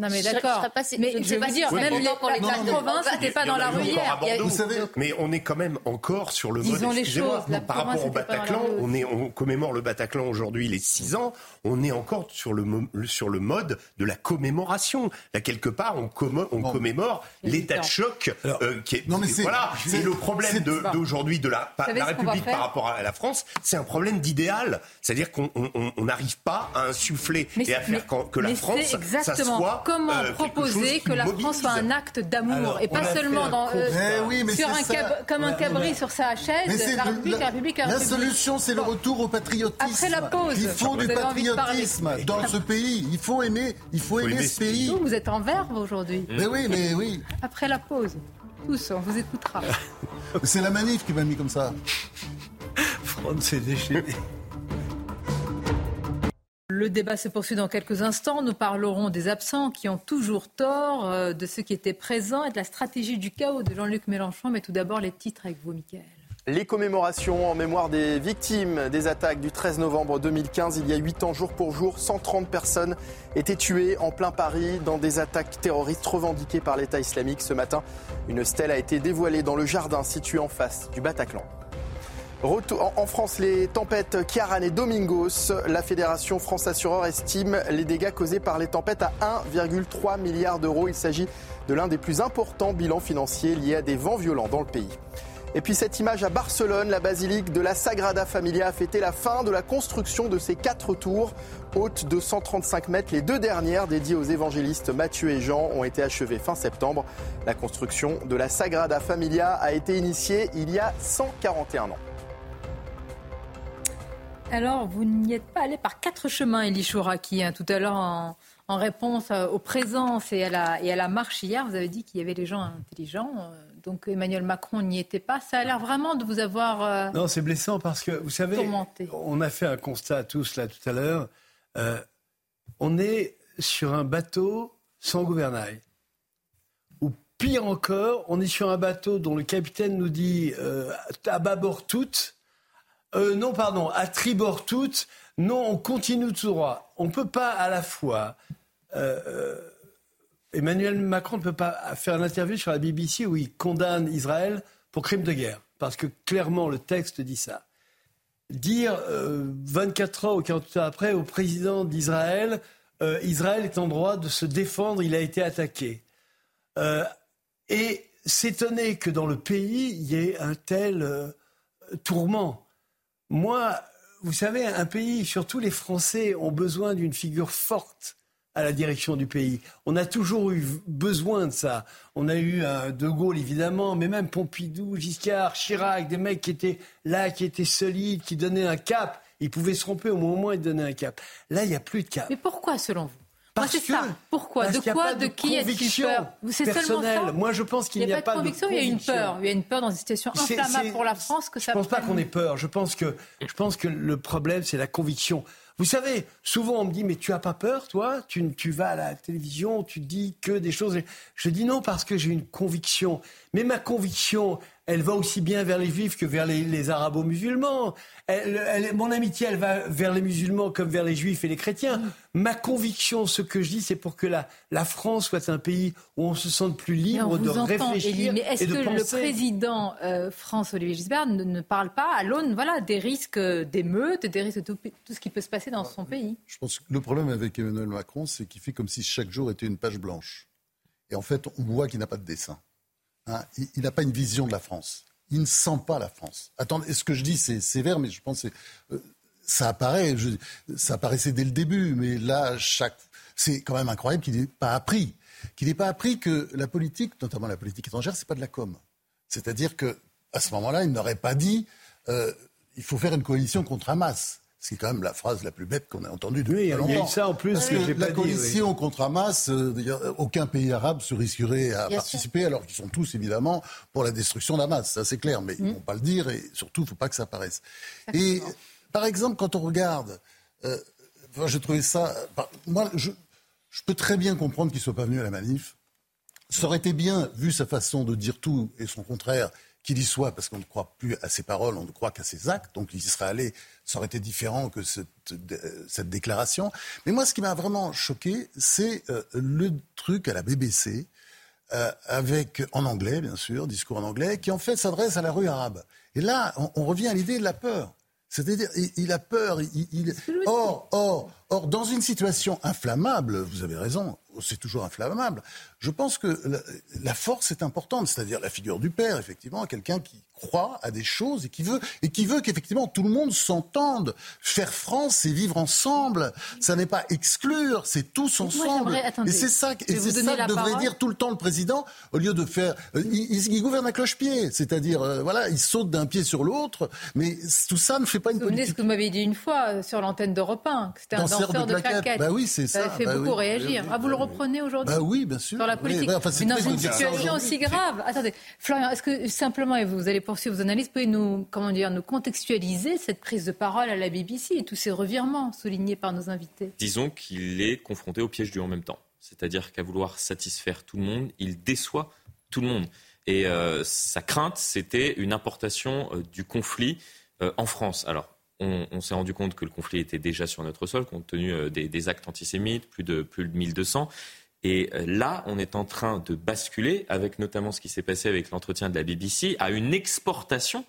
Non mais d'accord. Mais je, veux dire, même les, la province n'était pas dans la rue hier. Vous savez, mais on est quand même encore sur le mode. Excusez-moi, par rapport au Bataclan, on est, on commémore le Bataclan aujourd'hui les 6 ans. On est encore sur le sur le mode de la commémoration. Là quelque part, on, on commémore l'état de choc euh, qui est. Non mais c'est voilà. C'est le problème d'aujourd'hui de, la, la République par rapport à la France. C'est un problème d'idéal. C'est-à-dire qu'on n'arrive pas à insuffler et à faire que la France, ça soit comment euh, proposer que la France soit un acte d'amour et pas seulement dans, euh, sur un comme un cabri sur sa chaise, la République, la République, la, solution, c'est le retour au patriotisme. Après la pause, il faut du patriotisme dans ce pays. Il faut aimer, il faut aimer ce pays. Vous, vous êtes en verve aujourd'hui. Mais oui, mais oui. Après la pause, tous, on vous écoutera. c'est la manif qui m'a mis comme ça. [laughs] Franck s'est déchaîné. Le débat se poursuit dans quelques instants. Nous parlerons des absents qui ont toujours tort, euh, de ceux qui étaient présents et de la stratégie du chaos de Jean-Luc Mélenchon. Mais tout d'abord, les titres avec vous, Mickaël. Les commémorations en mémoire des victimes des attaques du 13 novembre 2015, il y a 8 ans, jour pour jour, 130 personnes étaient tuées en plein Paris dans des attaques terroristes revendiquées par l'État islamique. Ce matin, une stèle a été dévoilée dans le jardin situé en face du Bataclan. En France, les tempêtes Kiaran et Domingos, la Fédération France Assureur estime les dégâts causés par les tempêtes à 1,3 milliard d'euros. Il s'agit de l'un des plus importants bilans financiers liés à des vents violents dans le pays. Et puis cette image à Barcelone, la basilique de la Sagrada Familia a fêté la fin de la construction de ses quatre tours. Hautes de 135 mètres, les deux dernières dédiées aux évangélistes Matthieu et Jean ont été achevées fin septembre. La construction de la Sagrada Familia a été initiée il y a 141 ans. Alors, vous n'y êtes pas allé par quatre chemins, Elie Chouraki. Hein. Tout à l'heure, en, réponse euh, aux présences et à, la, et à la marche hier, vous avez dit qu'il y avait des gens intelligents. Euh, donc Emmanuel Macron n'y était pas. Ça a l'air vraiment de vous avoir. Euh, non, c'est blessant parce que, vous savez, on a fait un constat tous là tout à l'heure. on est sur un bateau sans gouvernail. Ou pire encore, on est sur un bateau dont le capitaine nous dit à bâbord toutes euh, non, pardon, à tribord toutes. Non, on continue tout droit. On ne peut pas à la fois. Euh, euh, Emmanuel Macron ne peut pas faire une interview sur la BBC où il condamne Israël pour crime de guerre, parce que clairement le texte dit ça. Dire 24 heures ou 48 heures après au président d'Israël, Israël est en droit de se défendre, il a été attaqué. et s'étonner que dans le pays, il y ait un tel tourment. Moi, vous savez, un pays, surtout les Français, ont besoin d'une figure forte à la direction du pays. On a toujours eu besoin de ça. On a eu De Gaulle, évidemment, mais même Pompidou, Giscard, Chirac, des mecs qui étaient là, qui étaient solides, qui donnaient un cap. Ils pouvaient se tromper au moment où ils donnaient un cap. Là, il n'y a plus de cap. Mais pourquoi, selon vous? Parce c'est ça. Pourquoi De quoi De, qui est-il peur C'est seulement ça Moi, je pense qu'il n'y a, pas de conviction. Il y a une peur. Il y a une peur dans une situation inflammable pour la France que ça. Je ne pense pas qu'on ait peur. Je pense que, je pense que le problème, c'est la conviction. Vous savez, souvent on me dit mais tu as pas peur, toi? Tu, tu vas à la télévision, tu dis que des choses. Je dis non parce que j'ai une conviction. Mais ma conviction, elle va aussi bien vers les juifs que vers les, arabo-musulmans. mon amitié, elle va vers les musulmans comme vers les juifs et les chrétiens. Ma conviction, ce que je dis, c'est pour que la, la, France soit un pays où on se sente plus libre de réfléchir mais est-ce que le président euh, France-Olivier Gisbert ne, parle pas à l'aune voilà, des risques d'émeutes, des risques de tout, tout, ce qui peut se passer dans son pays? Je pense que le problème avec Emmanuel Macron, c'est qu'il fait comme si chaque jour était une page blanche. Et en fait, on voit qu'il n'a pas de dessin. Hein, il n'a pas une vision de la France. Il ne sent pas la France. Attendez, ce que je dis, c'est sévère, mais je pense que euh, ça apparaît. ça apparaissait dès le début, mais là, c'est quand même incroyable qu'il n'ait pas appris, qu'il n'ait pas appris que la politique, notamment la politique étrangère, c'est pas de la com. C'est-à-dire que à ce moment-là, il n'aurait pas dit euh, il faut faire une coalition contre Hamas. C'est quand même la phrase la plus bête qu'on ait entendue depuis oui, longtemps. Il y a eu ça en plus que La coalition contre Hamas, euh, aucun pays arabe se risquerait à participer, alors qu'ils sont tous évidemment pour la destruction d'Hamas, ça c'est clair, mais ils ne mm. vont pas le dire et surtout il ne faut pas que ça apparaisse. Et par exemple, quand on regarde, euh, j'ai trouvé ça, moi je, je, peux très bien comprendre qu'il ne soit pas venu à la manif. Ça aurait été bien, vu sa façon de dire tout et son contraire, qu'il y soit, parce qu'on ne croit plus à ses paroles, on ne croit qu'à ses actes. Donc il y serait allé, ça aurait été différent que cette, cette déclaration. Mais moi, ce qui m'a vraiment choqué, c'est euh, le truc à la BBC, euh, avec, en anglais, bien sûr, discours en anglais, qui en fait s'adresse à la rue arabe. Et là, on, on revient à l'idée de la peur. C'est-à-dire, il, il, a peur. Il, il... Or, or, or, dans une situation inflammable, vous avez raison, c'est toujours inflammable. Je pense que la, la force est importante, c'est-à-dire la figure du père, effectivement, quelqu'un qui croit à des choses et qui veut et qui veut qu'effectivement tout le monde s'entende. Faire France, c'est vivre ensemble. Ça n'est pas exclure, c'est tous ensemble. Attendez, et c'est ça, et c'est ça que devrait dire tout le temps le président, au lieu de faire. Euh, il, il, gouverne à cloche-pied, c'est-à-dire euh, voilà, il saute d'un pied sur l'autre, mais tout ça ne fait pas une vous politique. ce que vous m'avez dit une fois euh, sur l'antenne d'Europe 1, que c'était un danseur, de, de. Bah oui, c'est ça. Ça fait bah beaucoup oui, réagir. oui, ah, vous le reprenez aujourd'hui Bah oui, bien sûr. Sur la politique. Oui, enfin, mais dans une situation aussi grave. Attendez, Florian, est-ce que simplement, et vous allez poursuivre vos analyses, pouvez nous, comment dire, nous contextualiser cette prise de parole à la BBC et tous ces revirements soulignés par nos invités Disons qu'il est confronté au piège du en même temps. C'est-à-dire qu'à vouloir satisfaire tout le monde, il déçoit tout le monde. Et euh, sa crainte, c'était une importation euh, du conflit euh, en France. Alors, on, s'est rendu compte que le conflit était déjà sur notre sol, compte tenu euh, des, des, actes antisémites, plus de, plus de 1200. Et euh, là, on est en train de basculer, avec notamment ce qui s'est passé avec l'entretien de la BBC, à une exportation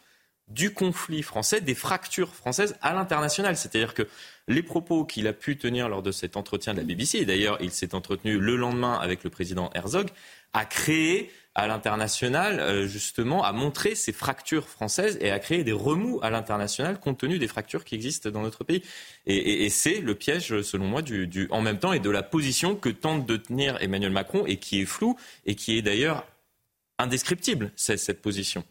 du conflit français, des fractures françaises à l'international. C'est-à-dire que les propos qu'il a pu tenir lors de cet entretien de la BBC, et d'ailleurs il s'est entretenu le lendemain avec le président Herzog, a créé à l'international, euh, justement, à montrer ces fractures françaises et à créer des remous à l'international compte tenu des fractures qui existent dans notre pays. Et, et, et c'est le piège, selon moi, du, du, en même temps et de la position que tente de tenir Emmanuel Macron et qui est floue et qui est d'ailleurs indescriptible, cette position.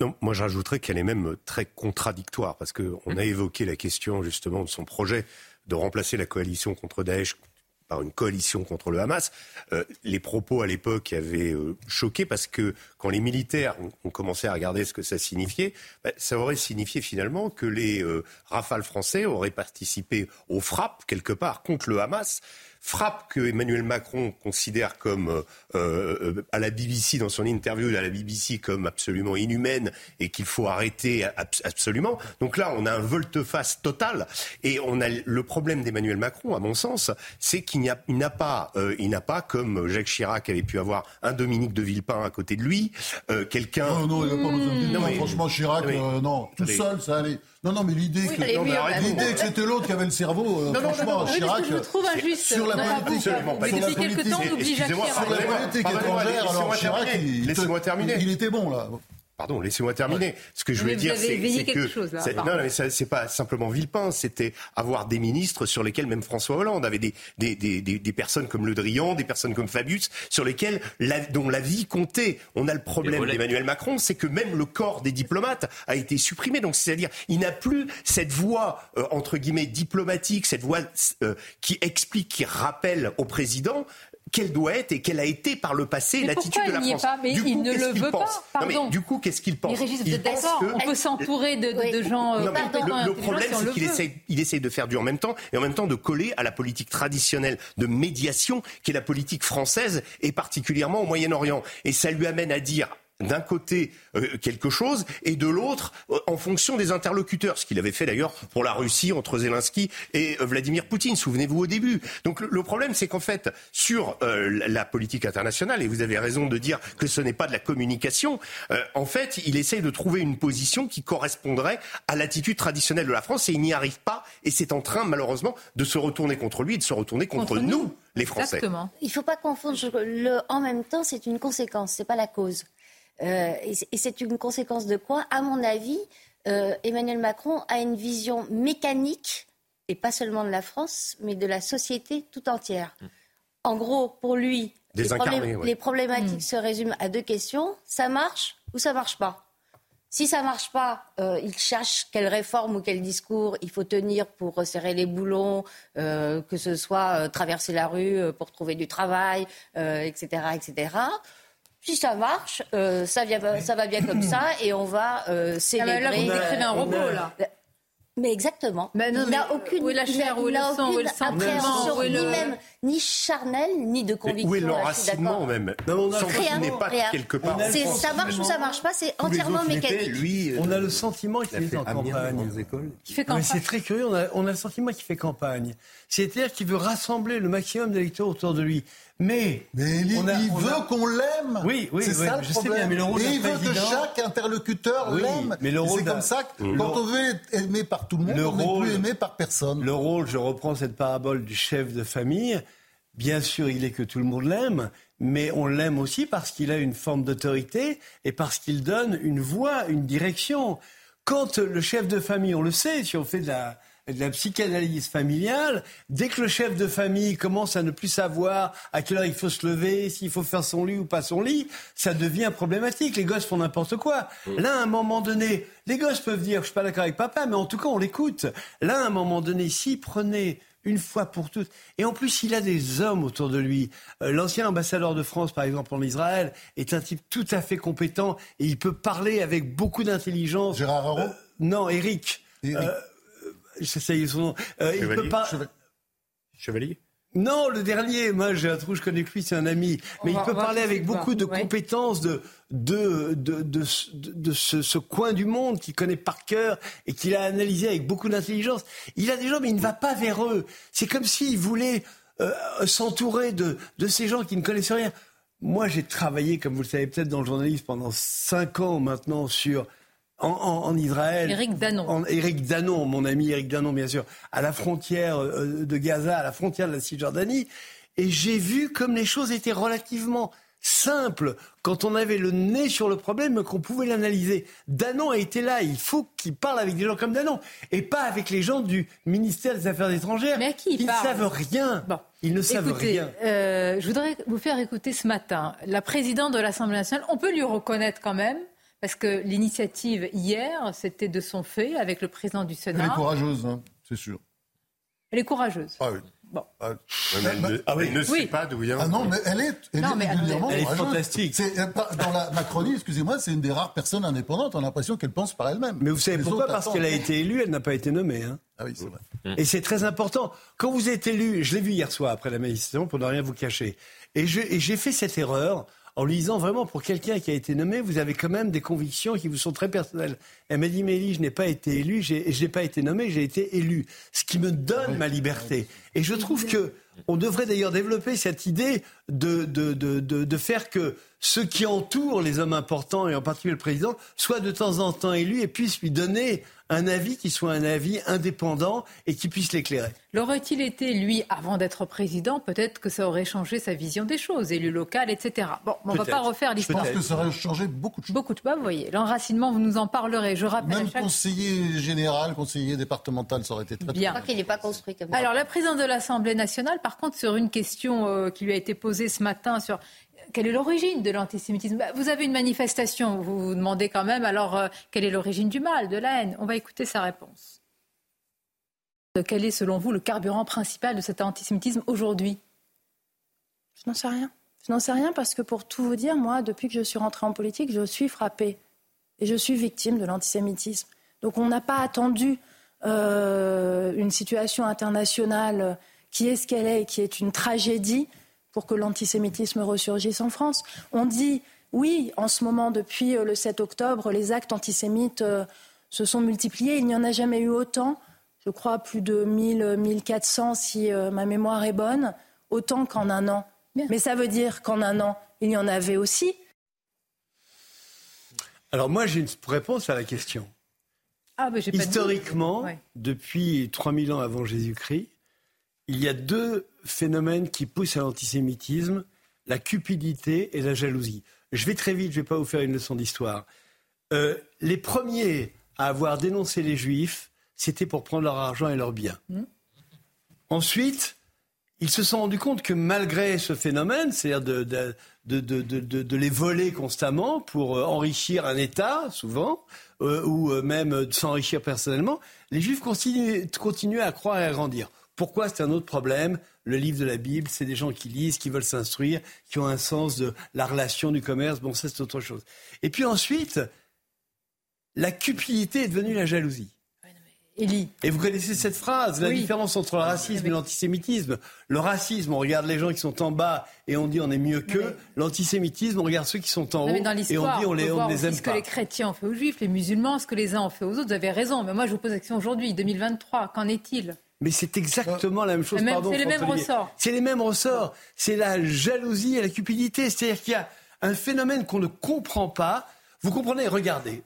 Non, moi, j'ajouterais qu'elle est même très contradictoire parce qu'on a évoqué la question justement de son projet de remplacer la coalition contre Daesh une coalition contre le Hamas. Euh, les propos à l'époque avaient euh, choqué parce que quand les militaires ont, ont, commencé à regarder ce que ça signifiait, bah, ça aurait signifié finalement que les euh, rafales français auraient participé aux frappes quelque part contre le Hamas frappe que Emmanuel Macron considère comme euh, euh, à la BBC dans son interview à la BBC comme absolument inhumaine et qu'il faut arrêter ab absolument. Donc là, on a un volte-face total et on a le problème d'Emmanuel Macron, à mon sens, c'est qu'il n'a pas, euh, il n'a pas comme Jacques Chirac avait pu avoir un Dominique de Villepin à côté de lui, euh, quelqu'un. Non, non, il n'a pas besoin de mmh. non, mais... Franchement, Chirac, mais... non, tout mais... seul, ça allait. Non, non, mais l'idée oui, que, l'idée que c'était l'autre qui avait le cerveau, euh, non, franchement, non, non, Chirac, je trouve injuste. sur la politique, pas. Depuis quelques temps, on oublie Jacques Chirac. Sur la politique étrangère, alors Chirac. Il était bon là. Pardon, laissez-moi terminer. Ce que je voulais dire, c'est que chose, là, non, mais c'est pas simplement Villepin, c'était avoir des ministres sur lesquels même François Hollande avait des des, des, des, des personnes comme Le Drian, des personnes comme Fabius, sur lesquels la, dont la vie comptait. On a le problème d'Emmanuel Macron, c'est que même le corps des diplomates a été supprimé. Donc c'est-à-dire, il n'a plus cette voix euh, entre guillemets diplomatique, cette voix euh, qui explique, qui rappelle au président quelle doit être et quelle a été par le passé l'attitude de la France. Pas, mais du il coup, ne le veut pense pas. Pardon. Non, mais du coup, qu'est-ce qu'il pense? Régis, êtes d'accord On peut s'entourer de, de, oui. de, gens. Non, mais pardon, le, le problème, c'est qu'il essaye, il essaye de faire du en même temps et en même temps de coller à la politique traditionnelle de médiation qui est la politique française et particulièrement au Moyen-Orient. Et ça lui amène à dire d'un côté euh, quelque chose et de l'autre euh, en fonction des interlocuteurs, ce qu'il avait fait d'ailleurs pour la Russie entre Zelensky et euh, Vladimir Poutine, souvenez-vous au début. Donc le, le problème c'est qu'en fait sur euh, la politique internationale, et vous avez raison de dire que ce n'est pas de la communication, euh, en fait il essaye de trouver une position qui correspondrait à l'attitude traditionnelle de la France et il n'y arrive pas et c'est en train malheureusement de se retourner contre lui et de se retourner contre, contre nous, nous, les Français. Exactement. Il ne faut pas confondre le en même temps, c'est une conséquence, c'est pas la cause. Euh, et c'est une conséquence de quoi? À mon avis, euh, Emmanuel Macron a une vision mécanique, et pas seulement de la France, mais de la société tout entière. Mmh. En gros, pour lui, les, problém ouais. les, problématiques Mm. se résument à deux questions ça marche ou ça marche pas? Si ça marche pas, euh, il cherche quelle réforme ou quel discours il faut tenir pour resserrer les boulons, euh, que ce soit euh, traverser la rue pour trouver du travail, etc., etc. Si ça marche, euh, ça, vient, ça, va bien comme ça et on va euh, célébrer. Ah bah là, vous décrivez un robot, là. Mais exactement. il n'a aucune, la chair, où le sang, où le ni même ni charnel, ni de conviction. Où est l'enracinement même non, Rien, n'est pas quelque part. Ça marche ou ça marche pas, c'est entièrement mécanique. Lui, on a le sentiment qu'il est en campagne. Qui fait campagne. C'est très curieux, on a, on a le sentiment qu'il fait campagne. C'est-à-dire qu'il veut rassembler le maximum d'électeurs autour de lui. Mais, mais il, veut qu'on l'aime. Oui, oui, c'est ça le je problème. Sais bien, mais le rôle et il veut que chaque interlocuteur l'aime. Mais c'est comme ça que quand on veut être aimé par tout le monde, on n'est plus aimé par personne. Le rôle, je reprends cette parabole du chef de famille. Bien sûr, il est que tout le monde l'aime, mais on l'aime aussi parce qu'il a une forme d'autorité et parce qu'il donne une voix, une direction. Quand le chef de famille, on le sait, si on fait de la, de la psychanalyse familiale, dès que le chef de famille commence à ne plus savoir à quelle heure il faut se lever, s'il faut faire son lit ou pas son lit, ça devient problématique. Les gosses font n'importe quoi. Mm. Là, à un moment donné, les gosses peuvent dire, je suis pas d'accord avec papa, mais en tout cas, on l'écoute. Là, à un moment donné, s'il prenait une fois pour toutes. Et en plus, il a des hommes autour de lui. Euh, l'ancien ambassadeur de France, par exemple, en Israël, est un type tout à fait compétent et il peut parler avec beaucoup d'intelligence. Gérard Haro? Euh, Non, Eric. Eric. Euh, J'essaye son nom. Euh, il peut pas. Chevalier non, le dernier, moi j'ai un trou, je connais que lui, c'est un ami. Mais il peut parler avec beaucoup de compétences de, de, de, de, de ce, ce, coin du monde qu'il connaît par cœur et qu'il a analysé avec beaucoup d'intelligence. Il a des gens, mais il ne va pas vers eux. C'est comme s'il voulait euh, s'entourer de, de ces gens qui ne connaissent rien. Moi, j'ai travaillé, comme vous le savez peut-être, dans le journalisme pendant cinq ans maintenant sur en, Israël. Éric Danon. En, Éric Danon, mon ami Éric Danon, bien sûr, à la frontière euh, de Gaza, à la frontière de la Cisjordanie. Et j'ai vu comme les choses étaient relativement simples quand on avait le nez sur le problème, qu'on pouvait l'analyser. Danon a été là. Il faut qu'il parle avec des gens comme Danon et pas avec les gens du ministère des Affaires étrangères. Mais à qui ils ne savent rien. Bon. Ils ne savent rien. Euh, je voudrais vous faire écouter ce matin la présidente de l'Assemblée nationale. On peut lui reconnaître quand même parce que l'initiative hier, c'était de son fait avec le président du Sénat. Elle est courageuse, hein, c'est sûr. Elle est courageuse. Ah oui. Bon. Ah, elle, ne, ah oui. ne sait pas d'où vient. Ah non, mais elle est, elle non, est, elle, est fantastique. C'est, euh, dans la Macronie, excusez-moi, c'est une des rares personnes indépendantes. On a l'impression qu'elle pense par elle-même. Mais vous savez pourquoi? Parce qu'elle a été élue, elle n'a pas été nommée. Hein. Ah oui, c'est vrai. Et c'est très important. Quand vous êtes élu, je l'ai vu hier soir après la manifestation, pour ne rien vous cacher, et j'ai fait cette erreur en lui disant vraiment pour quelqu'un qui a été nommé, vous avez quand même des convictions qui vous sont très personnelles. Elle m'a dit, Mélie, je n'ai pas été élu, je n'ai pas été nommé, j'ai été élu. Ce qui me donne ma liberté. Et je trouve que on devrait d'ailleurs développer cette idée de, de, de, de, faire que ceux qui entourent les hommes importants, et en particulier le président, soient de temps en temps élus et puissent lui donner un avis qui soit un avis indépendant et qui puisse l'éclairer. L'aurait-il été, lui, avant d'être président Peut-être que ça aurait changé sa vision des choses, élu local, etc. Bon, on ne va pas refaire l'histoire. Je pense que ça aurait changé beaucoup de choses. Beaucoup de choses, vous voyez. L'enracinement, vous nous en parlerez. Je rappelle. Même conseiller général, conseiller départemental, ça aurait été très bien. Je crois qu'il n'est pas construit comme ça. Alors, la présidente de l'Assemblée nationale, par contre, sur une question euh, qui lui a été posée ce matin sur quelle est l'origine de l'antisémitisme? Bah, Vous avez une manifestation, vous vous demandez quand même alors euh, quelle est l'origine du mal, de la haine? On va écouter sa réponse. Quel est selon vous le carburant principal de cet antisémitisme aujourd'hui? Je n'en sais rien. Je n'en sais rien parce que pour tout vous dire, moi, depuis que je suis rentrée en politique, je suis frappée et je suis victime de l'antisémitisme. Donc on n'a pas attendu euh, une situation internationale qui est ce qu'elle est et qui est une tragédie pour que l'antisémitisme ressurgisse en France. On dit, oui, en ce moment, depuis euh, le 7 octobre, les actes antisémites euh, se sont multipliés. Il n'y en a jamais eu autant. Je crois plus de 1000, 1400 si euh, ma mémoire est bonne, autant qu'en un an. Mais ça veut dire qu'en un an, il y en avait aussi. Alors moi, j'ai une réponse à la question. Ah, Historiquement, depuis 3000 ans avant Jésus-Christ, il y a deux phénomènes qui poussent à l'antisémitisme, la cupidité et la jalousie. Je vais très vite, je ne vais pas vous faire une leçon d'histoire. Euh, les premiers à avoir dénoncé les juifs, c'était pour prendre leur argent et leurs biens. Mmh. Ensuite, ils se sont rendus compte que malgré ce phénomène, c'est-à-dire de, de, les voler constamment pour euh, enrichir un État, souvent, euh, ou même s'enrichir personnellement, les Juifs continuaient à croire et à grandir. Pourquoi C'est un autre problème? Le livre de la Bible, c'est des gens qui lisent, qui veulent s'instruire, qui ont un sens de la relation du commerce. Bon, ça, c'est autre chose. Et puis ensuite, la cupidité est devenue la jalousie. Et vous connaissez cette phrase, la différence entre le racisme et l'antisémitisme. Le racisme, on regarde les gens qui sont en bas et on dit on est mieux qu'eux. L'antisémitisme, on regarde ceux qui sont en haut et on dit on les, on les aime pas. Ce que les chrétiens ont fait aux juifs, les musulmans, ce que les uns ont fait aux autres. Vous avez raison. Mais moi, je vous pose la question aujourd'hui, 2023. Qu'en est-il? Mais c'est exactement la même chose. C'est les mêmes ressorts. C'est les mêmes ressorts. C'est la jalousie et la cupidité. C'est-à-dire qu'il y a un phénomène qu'on ne comprend pas. Vous comprenez Regardez.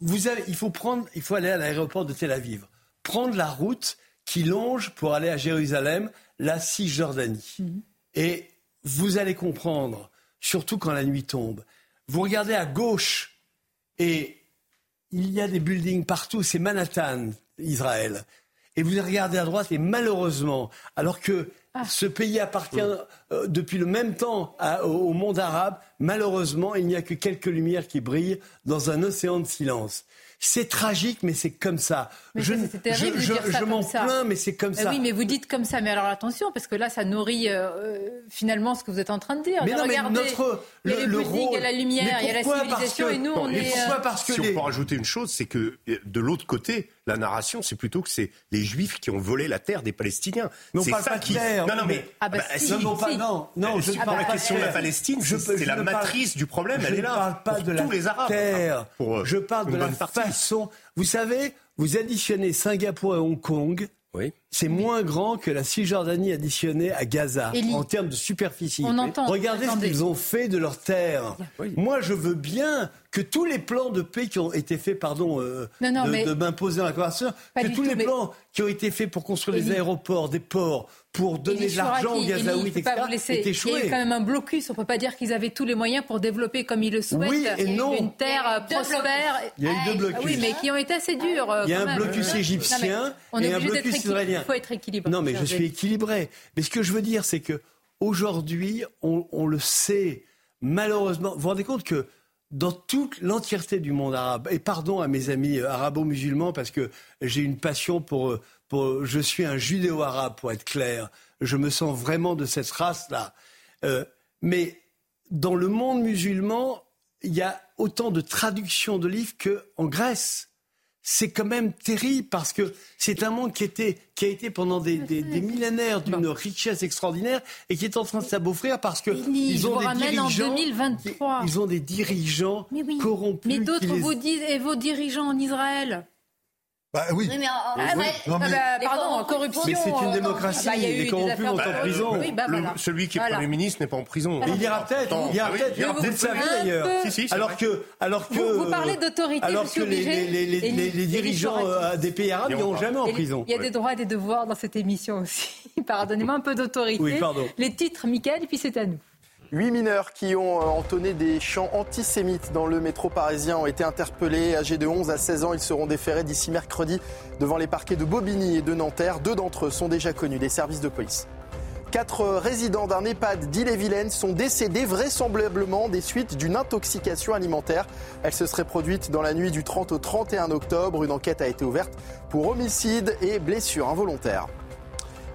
Vous avez, il faut prendre, il faut aller à l'aéroport de Tel Aviv prendre la route qui longe pour aller à Jérusalem, la Cisjordanie. Mhm. Et vous allez comprendre, surtout quand la nuit tombe. Vous regardez à gauche et il y a des buildings partout, c'est Manhattan, Israël. Et vous regardez à droite et malheureusement, alors que ah. ce pays appartient euh, depuis le même temps au monde arabe, malheureusement, il n'y a que quelques lumières qui brillent dans un océan de silence. C'est tragique, mais c'est comme ça. je, terrible je, je, m'en plains, mais c'est comme ça. Oui, mais vous dites comme ça. Mais alors attention, parce que là, ça nourrit euh, euh, finalement ce que vous êtes en train de dire. Mais non, mais notre, il y a le, il y a la lumière, il y a la civilisation, et nous, on est. Pourquoi euh, parce que si on peut rajouter une chose, c'est que de l'autre côté, la narration, c'est plutôt que c'est les Juifs qui ont volé la terre des Palestiniens. Non, pas ça qui. Non, non, mais. Ah bah, bah si, non, pas, non, non, je parle la question de la Palestine. C'est la matrice du problème. Elle est là. Je ne parle pas de la terre. Je parle de la façon. Vous savez, vous additionnez Singapour et Hong Kong. Oui. C'est moins grand que la Cisjordanie additionnée à Gaza en termes de superficie. On entend, Regardez ce qu'ils ont fait de leur terre. Moi, je veux bien que tous les plans de paix qui ont été faits, pardon, euh, de, m'imposer dans la conversation, que tous les plans qui ont été faits pour construire des aéroports, des ports, pour donner de l'argent aux Gazaouis, etc., étaient échoués. Il y a eu quand même un blocus. On ne peut pas dire qu'ils avaient tous les moyens pour développer comme ils le souhaitent oui et non. une terre prospère. Il y a eu deux blocus. Oui, mais qui ont été assez durs. Il y a un blocus égyptien et un blocus israélien. Il faut être équilibré. Non, mais je suis équilibré. Mais ce que je veux dire, c'est que aujourd'hui, on, on le sait, malheureusement. Vous vous rendez compte que dans toute l'entièreté du monde arabe, et pardon à mes amis euh, arabo-musulmans parce que j'ai une passion pour, euh, pour, je suis un judéo-arabe pour être clair, je me sens vraiment de cette race-là. Euh, mais dans le monde musulman, il y a autant de traductions de livres qu'en Grèce c'est quand même terrible parce que c'est un monde qui, était, qui a été pendant des, millénaires d'une richesse extraordinaire et qui est en train de s'aboufrir parce que ils ont des dirigeants. En 2023. Ils ont des dirigeants corrompus. Mais d'autres vous disent et vos dirigeants en Israël? Bah oui. mais, ah, bah, pardon, corruption. Mais c'est une démocratie. Bah, les corrompus vont en prison. Bah, celui qui est Premier ministre n'est pas en prison. il ira peut-être. Il ira peut-être. Vous le savez d'ailleurs. Alors que, alors que. Vous, parlez d'autorité. Alors que les, dirigeants euh, des pays arabes n'iront jamais en prison. Il y a des droits et des devoirs dans cette émission aussi. [laughs] Pardonnez-moi un peu d'autorité. Oui, pardon. Les titres, Michael, et puis c'est à nous. Huit mineurs qui ont euh, entonné des chants antisémites dans le métro parisien ont été interpellés. Âgés de 11 à 16 ans, ils seront déférés d'ici mercredi devant les parquets de Bobigny et de Nanterre. Deux d'entre eux sont déjà connus des services de police. Quatre résidents d'un EHPAD d'Ille-et-Vilaine sont décédés vraisemblablement des suites d'une intoxication alimentaire. Elle se serait produite dans la nuit du 30 au 31 octobre. Une enquête a été ouverte pour homicide et blessure involontaire.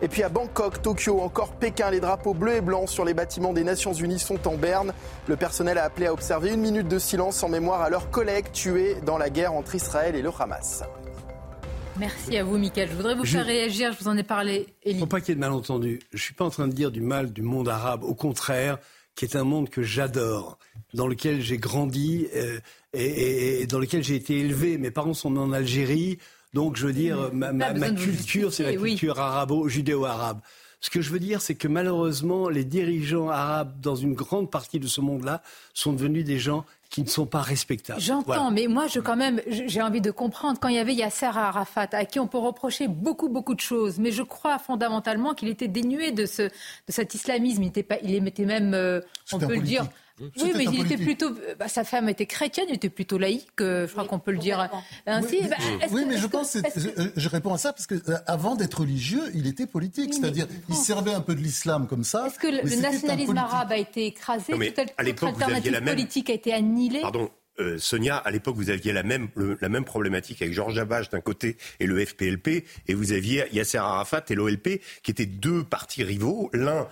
Et puis à Bangkok, Tokyo, encore Pékin, les drapeaux bleus et blancs sur les bâtiments des Nations Unies sont en berne. Le personnel a appelé à observer une minute de silence en mémoire à leurs collègues tués dans la guerre entre Israël et le Hamas. Merci à vous, Michael. Je voudrais vous faire réagir. Je vous en ai parlé, Il ne faut pas qu'il y ait de malentendus. Je ne suis pas en train de dire du mal du monde arabe. Au contraire, qui est un monde que j'adore, dans lequel j'ai grandi euh, et, dans lequel j'ai été élevé. Mes parents sont en Algérie. Donc, je veux dire, ma, culture, c'est la culture arabo-judéo-arabe. Ce que je veux dire, c'est que malheureusement, les dirigeants arabes, dans une grande partie de ce monde-là, sont devenus des gens qui ne sont pas respectables. J'entends, mais moi, je quand même, j'ai envie de comprendre. Quand il y avait Yasser Arafat, à qui on peut reprocher beaucoup, beaucoup de choses, mais je crois fondamentalement qu'il était dénué de, ce, de cet islamisme. Il était, pas, il était même, euh, on peut le dire, oui, mais il était plutôt. Bah, sa femme était chrétienne, il était plutôt laïque, euh, je crois qu'on peut le dire ainsi. Oui, bah, oui mais je pense. Je réponds à ça parce que euh, avant d'être religieux, il était politique. C'est-à-dire, il servait un peu de l'islam comme ça. Est-ce que le, nationalisme arabe a été écrasé Toute alternative politique a été annihilée Pardon, euh, Sonia, à l'époque, vous aviez la même, la même problématique avec Georges Abache d'un côté et le FPLP, et vous aviez Yasser Arafat et l'OLP, qui étaient deux partis rivaux, l'un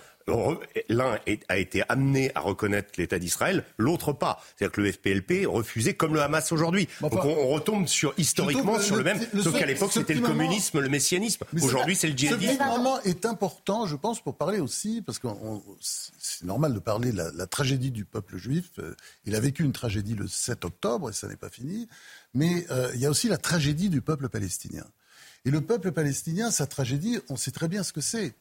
l'un a été amené à reconnaître l'État d'Israël, l'autre pas. C'est-à-dire que le FPLP refusait comme le Hamas aujourd'hui. Donc on, retombe sur, historiquement sur le, même, sauf qu'à l'époque c'était le communisme, le messianisme. Aujourd'hui c'est le djihadisme. Ce moment est important, je pense, pour parler aussi, parce que c'est normal de parler de la, tragédie du peuple juif. Euh, il a vécu une tragédie le 7 octobre et ça n'est pas fini. Mais euh, il y a aussi la tragédie du peuple palestinien. Et le peuple palestinien, sa tragédie, on sait très bien ce que c'est.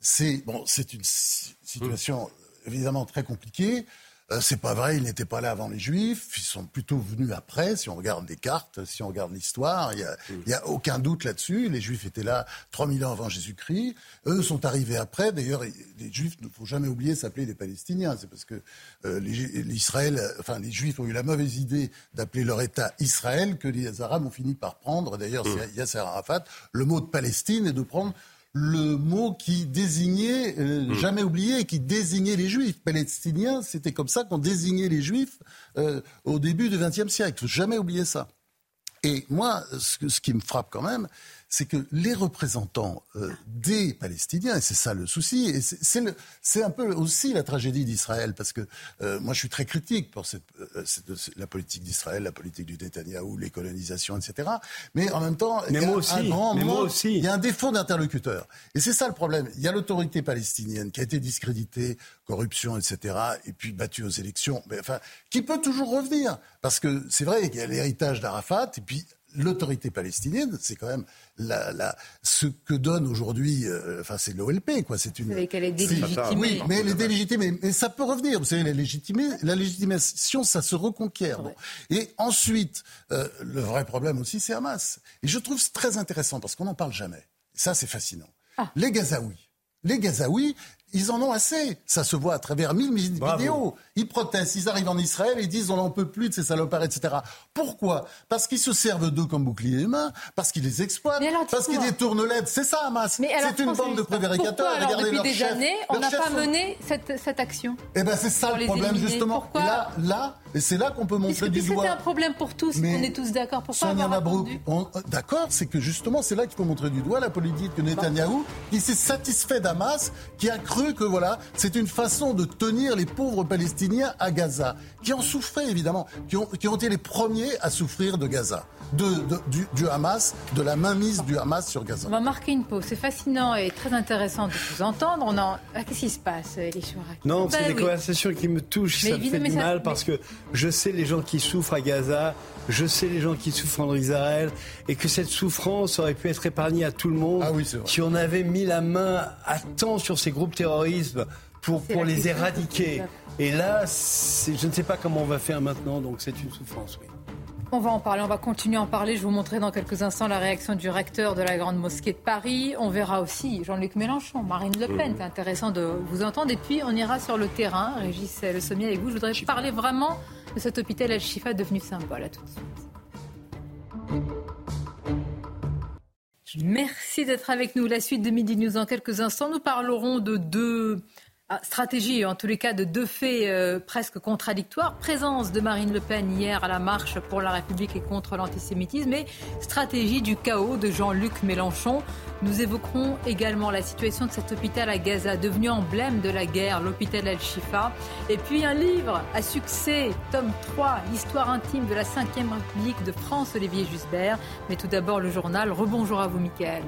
C'est bon, c'est une situation évidemment très compliquée. Euh, c'est pas vrai, ils n'étaient pas là avant les Juifs, ils sont plutôt venus après, si on regarde les cartes, si on regarde l'histoire, il n'y a, a, aucun doute là-dessus. Les Juifs étaient là 3000 ans avant Jésus-Christ, eux sont arrivés après. D'ailleurs, les Juifs, ne faut jamais oublier, s'appeler des Palestiniens. C'est parce que euh, l'Israël, enfin, les Juifs ont eu la mauvaise idée d'appeler leur État Israël que les Arabes ont fini par prendre, d'ailleurs, c'est mmh. Yasser Arafat, le mot de Palestine et de prendre le mot qui désignait, euh, hmm. jamais oublié, qui désignait les juifs. Palestiniens, c'était comme ça qu'on désignait les juifs euh, au début du XXe siècle. Jamais oublier ça. Et moi, ce qui me frappe quand même, c'est que les représentants euh, des Palestiniens, et c'est ça le souci, et c'est un peu aussi la tragédie d'Israël, parce que euh, moi je suis très critique pour cette, euh, la politique d'Israël, la politique du Netanyahou, les colonisations, etc. Mais en même temps, il y a aussi, un grand moi aussi. il y a un défaut d'interlocuteur. Et c'est ça le problème. Il y a l'autorité palestinienne qui a été discréditée, corruption, etc., et puis battue aux élections, mais enfin, qui peut toujours revenir. Parce que c'est vrai qu'il y a l'héritage d'Arafat, et puis l'autorité palestinienne, c'est quand même la, ce que donne aujourd'hui, euh, enfin c'est l'OLP, quoi. C'est une. qu'elle est délégitimée. Oui, mais elle est délégitimée. Mais ça peut revenir. Vous savez, la, la légitimation, ça se reconquiert. Et ensuite, euh, le vrai problème aussi, c'est Hamas. Et je trouve très intéressant parce qu'on n'en parle jamais. Ça, c'est fascinant. Ah. Les Gazaouis. Les Gazaouis, ils en ont assez. Ça se voit à travers mille vidéos. Ils protestent, ils arrivent en Israël et disent on n'en peut plus de ces salopards, etc. Pourquoi? Parce qu'ils se servent d'eux comme bouclier humain, parce qu'ils les exploitent, parce qu'ils détournent l'aide. C'est ça, Hamas. C'est une bande de prévaricateurs. Pourquoi, alors, depuis des années, on n'a pas mené cette, cette action Eh bien, c'est ça le problème, justement. Pourquoi là, là, et c'est là qu'on peut montrer du doigt. C'était un problème pour tous, on est tous d'accord. Pourquoi Sonia Mabrouk, D'accord, c'est que justement, c'est là qu'il faut montrer du doigt la politique de Netanyahou, qui s'est satisfait d'Hamas, qui a cru que voilà, c'est une façon de tenir les pauvres Palestiniens à Gaza, qui en souffraient évidemment, qui ont, qui ont été les premiers à souffrir de Gaza. De, du, Hamas, de la mainmise du Hamas sur Gaza. On va marquer une pause. C'est fascinant et très intéressant de vous entendre. On en... Ah, qu'est-ce qui se passe, Elie Non, c'est des conversations qui me touchent. ça me fait du mal parce que je sais les gens qui souffrent à Gaza, je sais les gens qui souffrent en Israël, et que cette souffrance aurait pu être épargnée à tout le monde ah si on avait mis la main à temps sur ces groupes terroristes pour, pour les éradiquer. Et là, je ne sais pas comment on va faire maintenant, donc c'est une souffrance, oui. On va en parler, on va continuer à en parler. Je vous montrerai dans quelques instants la réaction du recteur de la Grande Mosquée de Paris. On verra aussi Jean-Luc Mélenchon, Marine Le Pen. C'est intéressant de vous entendre. Et puis, on ira sur le terrain. Régis Le Sommier avec vous. Je voudrais parler vraiment de cet hôpital Al-Shifa devenu symbole. À tout de suite. Merci d'être avec nous. La suite de Midi News dans quelques instants. Nous parlerons de deux stratégie, en tous les cas, de deux faits euh, presque contradictoires. Présence de Marine Le Pen hier à la marche pour la République et contre l'antisémitisme et stratégie du chaos de Jean-Luc Mélenchon. Nous évoquerons également la situation de cet hôpital à Gaza, devenu emblème de la guerre, l'hôpital Al-Shifa. Et puis un livre à succès, tome 3, l'histoire intime de la 5e République de France, Olivier Jusbert. Mais tout d'abord le journal. Rebonjour à vous, Mickaël.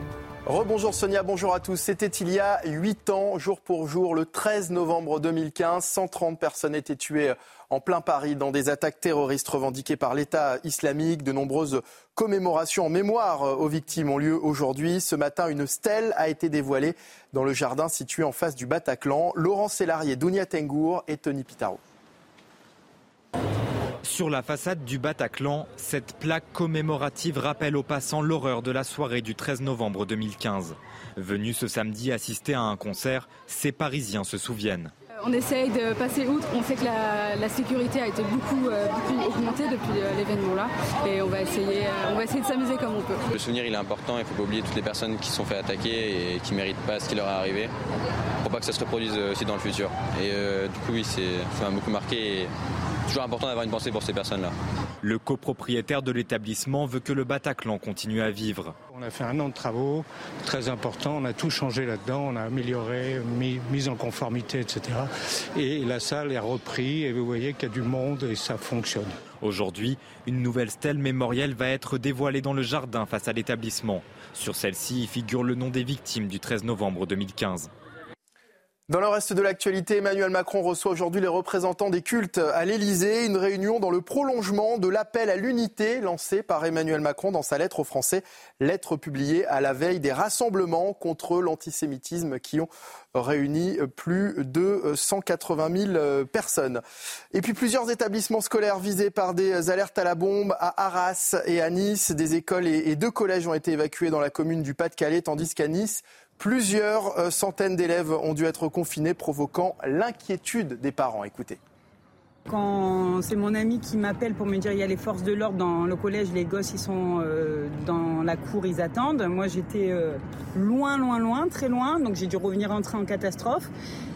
Rebonjour Sonia, bonjour à tous. C'était il y a 8 ans, jour pour jour, le 13 novembre 2015. 130 personnes étaient tuées en plein Paris dans des attaques terroristes revendiquées par l'État islamique. De nombreuses commémorations en mémoire aux victimes ont lieu aujourd'hui. Ce matin, une stèle a été dévoilée dans le jardin situé en face du Bataclan. Laurent Sélarié, Dounia Tengour et Tony Pitaro. Sur la façade du Bataclan, cette plaque commémorative rappelle aux passants l'horreur de la soirée du 13 novembre 2015. Venus ce samedi assister à un concert, ces Parisiens se souviennent. On essaye de passer outre. On sait que la, sécurité a été beaucoup, euh, augmentée depuis euh, l'événement là. Et on va essayer, euh, on va essayer de s'amuser comme on peut. Le souvenir il est important. Il ne faut pas oublier toutes les personnes qui se sont fait attaquer et qui ne méritent pas ce qui leur est arrivé pour pas que ça se reproduise aussi dans le futur. Et du coup, oui, ça m'a beaucoup marqué. Et toujours important d'avoir une pensée pour ces personnes-là. Le copropriétaire de l'établissement veut que le Bataclan continue à vivre. On a fait un an de travaux très importants, on a tout changé là-dedans, on a amélioré, mis, mis, en conformité, etc. Et la salle est reprise et vous voyez qu'il y a du monde et ça fonctionne. Aujourd'hui, une nouvelle stèle mémorielle va être dévoilée dans le jardin face à l'établissement. Sur celle-ci figure le nom des victimes du 13 novembre 2015. Dans le reste de l'actualité, Emmanuel Macron reçoit aujourd'hui les représentants des cultes à l'Elysée. Une réunion dans le prolongement de l'appel à l'unité lancé par Emmanuel Macron dans sa lettre aux Français. Lettre publiée à la veille des rassemblements contre l'antisémitisme qui ont réuni plus de 180 000 personnes. Et puis plusieurs établissements scolaires visés par des alertes à la bombe à Arras et à Nice. Des écoles et deux collèges ont été évacués dans la commune du Pas-de-Calais, tandis qu'à Nice, Plusieurs euh, centaines d'élèves ont dû être confinés, provoquant l'inquiétude des parents. Écoutez. Quand c'est mon ami qui m'appelle pour me dire il y a les forces de l'ordre dans le collège, les gosses ils sont euh, dans la cour, ils attendent. Moi j'étais euh, loin, loin, loin, très loin, donc j'ai dû revenir entrer en catastrophe.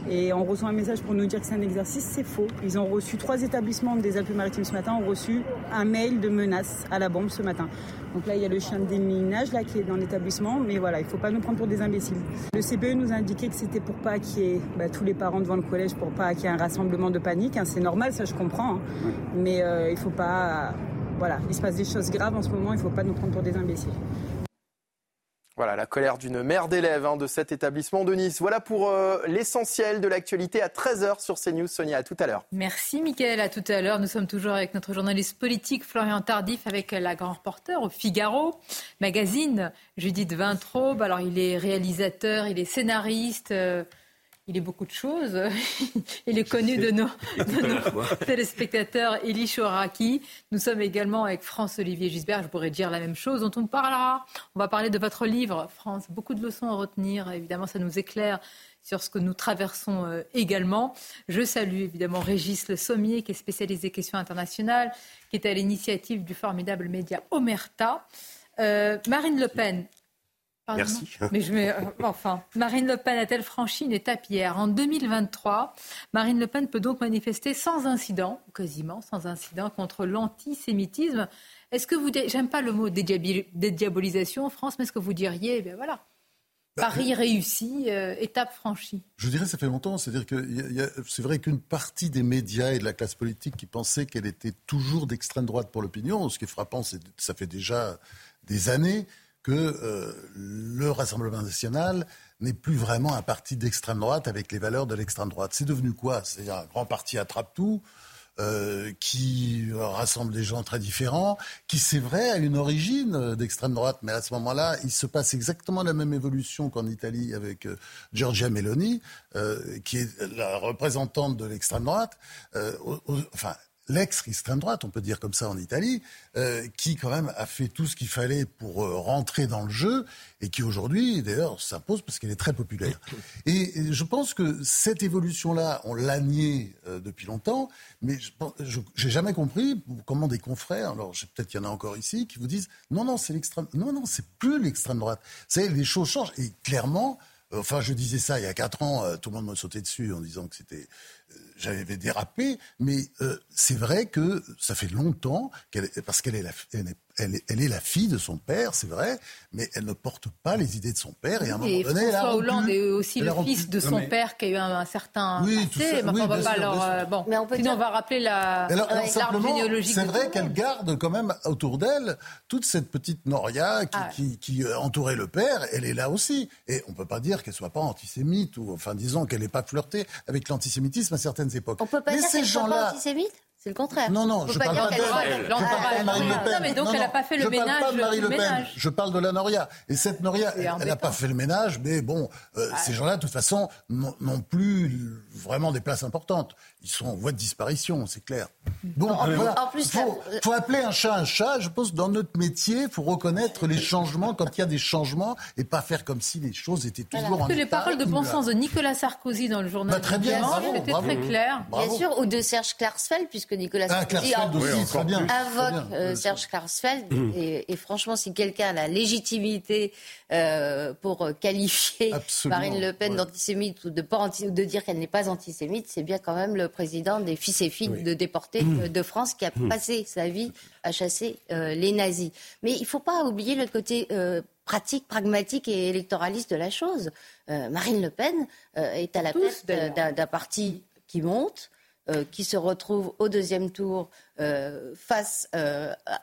Et on reçoit un message pour nous dire que c'est un exercice, c'est faux. Ils ont reçu trois établissements des Alpes-Maritimes ce matin, ont reçu un mail de menace à la bombe ce matin. Donc là, il y a le chien de déminage là, qui est dans l'établissement, mais voilà, il ne faut pas nous prendre pour des imbéciles. Le CPE nous a indiqué que c'était pour pas qu'il y ait bah, tous les parents devant le collège, pour pas qu'il y ait un rassemblement de panique. Hein. C'est normal, ça je comprends, hein. mais euh, il ne faut pas. voilà, il se passe des choses graves en ce moment, il ne faut pas nous prendre pour des imbéciles. Voilà la colère d'une mère d'élèves hein, de cet établissement de Nice. Voilà pour euh, l'essentiel de l'actualité à 13h sur CNews. Sonia, à tout à l'heure. Merci Mickaël, à tout à l'heure. Nous sommes toujours avec notre journaliste politique Florian Tardif, avec la grand reporter au Figaro Magazine, Judith Vintraube. Alors il est réalisateur, il est scénariste. Euh, il est beaucoup de choses. [laughs] il est connu de nos, [laughs] téléspectateurs Elie Chouraki. Nous sommes également avec France-Olivier Gisbert. Je pourrais dire la même chose dont on parlera. On va parler de votre livre, France. Beaucoup de leçons à retenir. Évidemment, ça nous éclaire sur ce que nous traversons euh, également. Je salue évidemment Régis Le Sommier, qui est spécialisé questions internationales, qui est à l'initiative du formidable média Omerta. Euh, Marine Le Pen, Merci. Mais je mets, euh, enfin, Marine Le Pen a-t-elle franchi une étape hier? En 2023, Marine Le Pen peut donc manifester sans incident, quasiment sans incident, contre l'antisémitisme. Est-ce que vous, j'aime pas le mot dédiabolisation en France, mais est-ce que vous diriez, eh bien voilà, bah, Paris réussi, euh, étape franchie? Je dirais ça fait longtemps. C'est-à-dire que c'est vrai qu'une partie des médias et de la classe politique qui pensait qu'elle était toujours d'extrême droite pour l'opinion, ce qui est frappant, c'est ça fait déjà des années que euh, le Rassemblement national n'est plus vraiment un parti d'extrême droite avec les valeurs de l'extrême droite. C'est devenu quoi? C'est un grand parti attrape-tout. Euh, qui rassemble des gens très différents, qui c'est vrai a une origine d'extrême droite, mais à ce moment-là, il se passe exactement la même évolution qu'en Italie avec euh, Giorgia Meloni, qui est la représentante de l'extrême droite. enfin, l'ex-extrême droite, on peut dire comme ça en Italie, euh, qui quand même a fait tout ce qu'il fallait pour euh, rentrer dans le jeu et qui aujourd'hui, d'ailleurs, s'impose parce qu'elle est très populaire. Et, je pense que cette évolution-là, on l'a nié euh, depuis longtemps, mais je n'ai jamais compris comment des confrères, alors peut-être qu'il y en a encore ici, qui vous disent non, non, c'est l'extrême, non, non, c'est plus l'extrême droite. C'est les choses changent et clairement. Enfin, je disais ça il y a quatre ans, tout le monde me sautait dessus en disant que c'était j'avais dérapé, mais euh, c'est vrai que ça fait longtemps, parce qu'elle est, la, la fille de son père, c'est vrai, mais elle ne porte pas les idées de son père. Et à un moment donné, François Hollande est aussi le fils de son père qui a eu un, certain oui, passé. mais on va pas leur, euh, bon, mais on peut sinon on va rappeler la, alors, C'est vrai qu'elle garde quand même autour d'elle toute cette petite Noria qui, ah qui, qui, euh, entourait le père. Elle est là aussi, et on peut pas dire qu'elle soit pas antisémite ou enfin disons qu'elle n'ait pas flirté avec l'antisémitisme à certaines époques. On peut pas dire qu'elle soit pas antisémite? C'est le contraire. Non, non, je parle pas d'elle. Je parle de Marine Le Pen. Non, mais donc elle n'a pas fait le ménage. Je parle pas de Marine Le Pen. Je parle de la Noria. Et cette Noria, elle n'a pas fait le ménage, mais bon, euh, ah. ces gens-là, de toute façon, n'ont plus vraiment des places importantes. Ils sont en voie de disparition, c'est clair. Bon, en, voilà. plus, faut, faut, appeler un chat un chat. Je pense dans notre métier, il faut reconnaître les changements quand il y a des changements et pas faire comme si les choses étaient toujours voilà. en que les paroles de bon sens de Nicolas Sarkozy dans le journal bah, très bien, c'était très clair. Bien sûr, ou de Serge Klarsfeld, puisque que Nicolas Ah, Sarkozy Klarsfeld aussi, en- très bien, très invoque bien. euh, Serge Klarsfeld. Mmh. Et, et franchement, si quelqu'un a la légitimité euh, pour qualifier Absolument, Marine Le Pen d'antisémite ou de, pas anti- ou de dire qu'elle n'est pas antisémite, c'est bien quand même le président des fils et filles de déportés Mmh. euh, de France qui a passé sa vie à chasser euh, les nazis. Mais il ne faut pas oublier le côté euh, pratique, pragmatique et électoraliste de la chose. Euh, Marine Le Pen euh, est à la tête euh, d'un d'un parti qui monte, euh, qui se retrouve au deuxième tour euh, face euh, à-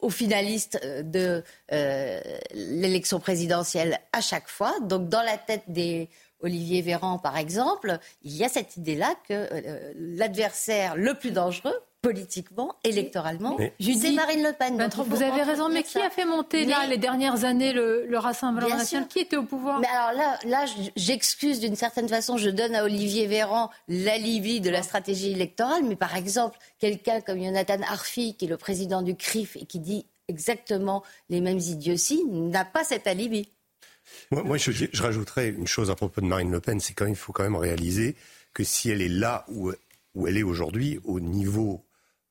aux finalistes de euh, l'élection présidentielle à chaque fois. Donc dans la tête des Olivier Véran, par exemple, il y a cette idée-là que euh, l'adversaire le plus dangereux, politiquement, électoralement, Mais- c'est Marine Le Pen. Vous avez raison, mais qui ça. a fait monter là les dernières années le, le Rassemblement national. Qui était au pouvoir Mais alors là, j'excuse d'une certaine façon, je donne à Olivier Véran l'alibi de la stratégie électorale, mais par exemple, quelqu'un comme Jonathan Arfi, qui est le président du CRIF et qui dit exactement les mêmes idioties, n'a pas cet alibi. Moi, je, rajouterais une chose à propos de Marine Le Pen, c'est quand même, faut quand même réaliser que si elle est là où, elle est aujourd'hui, au niveau,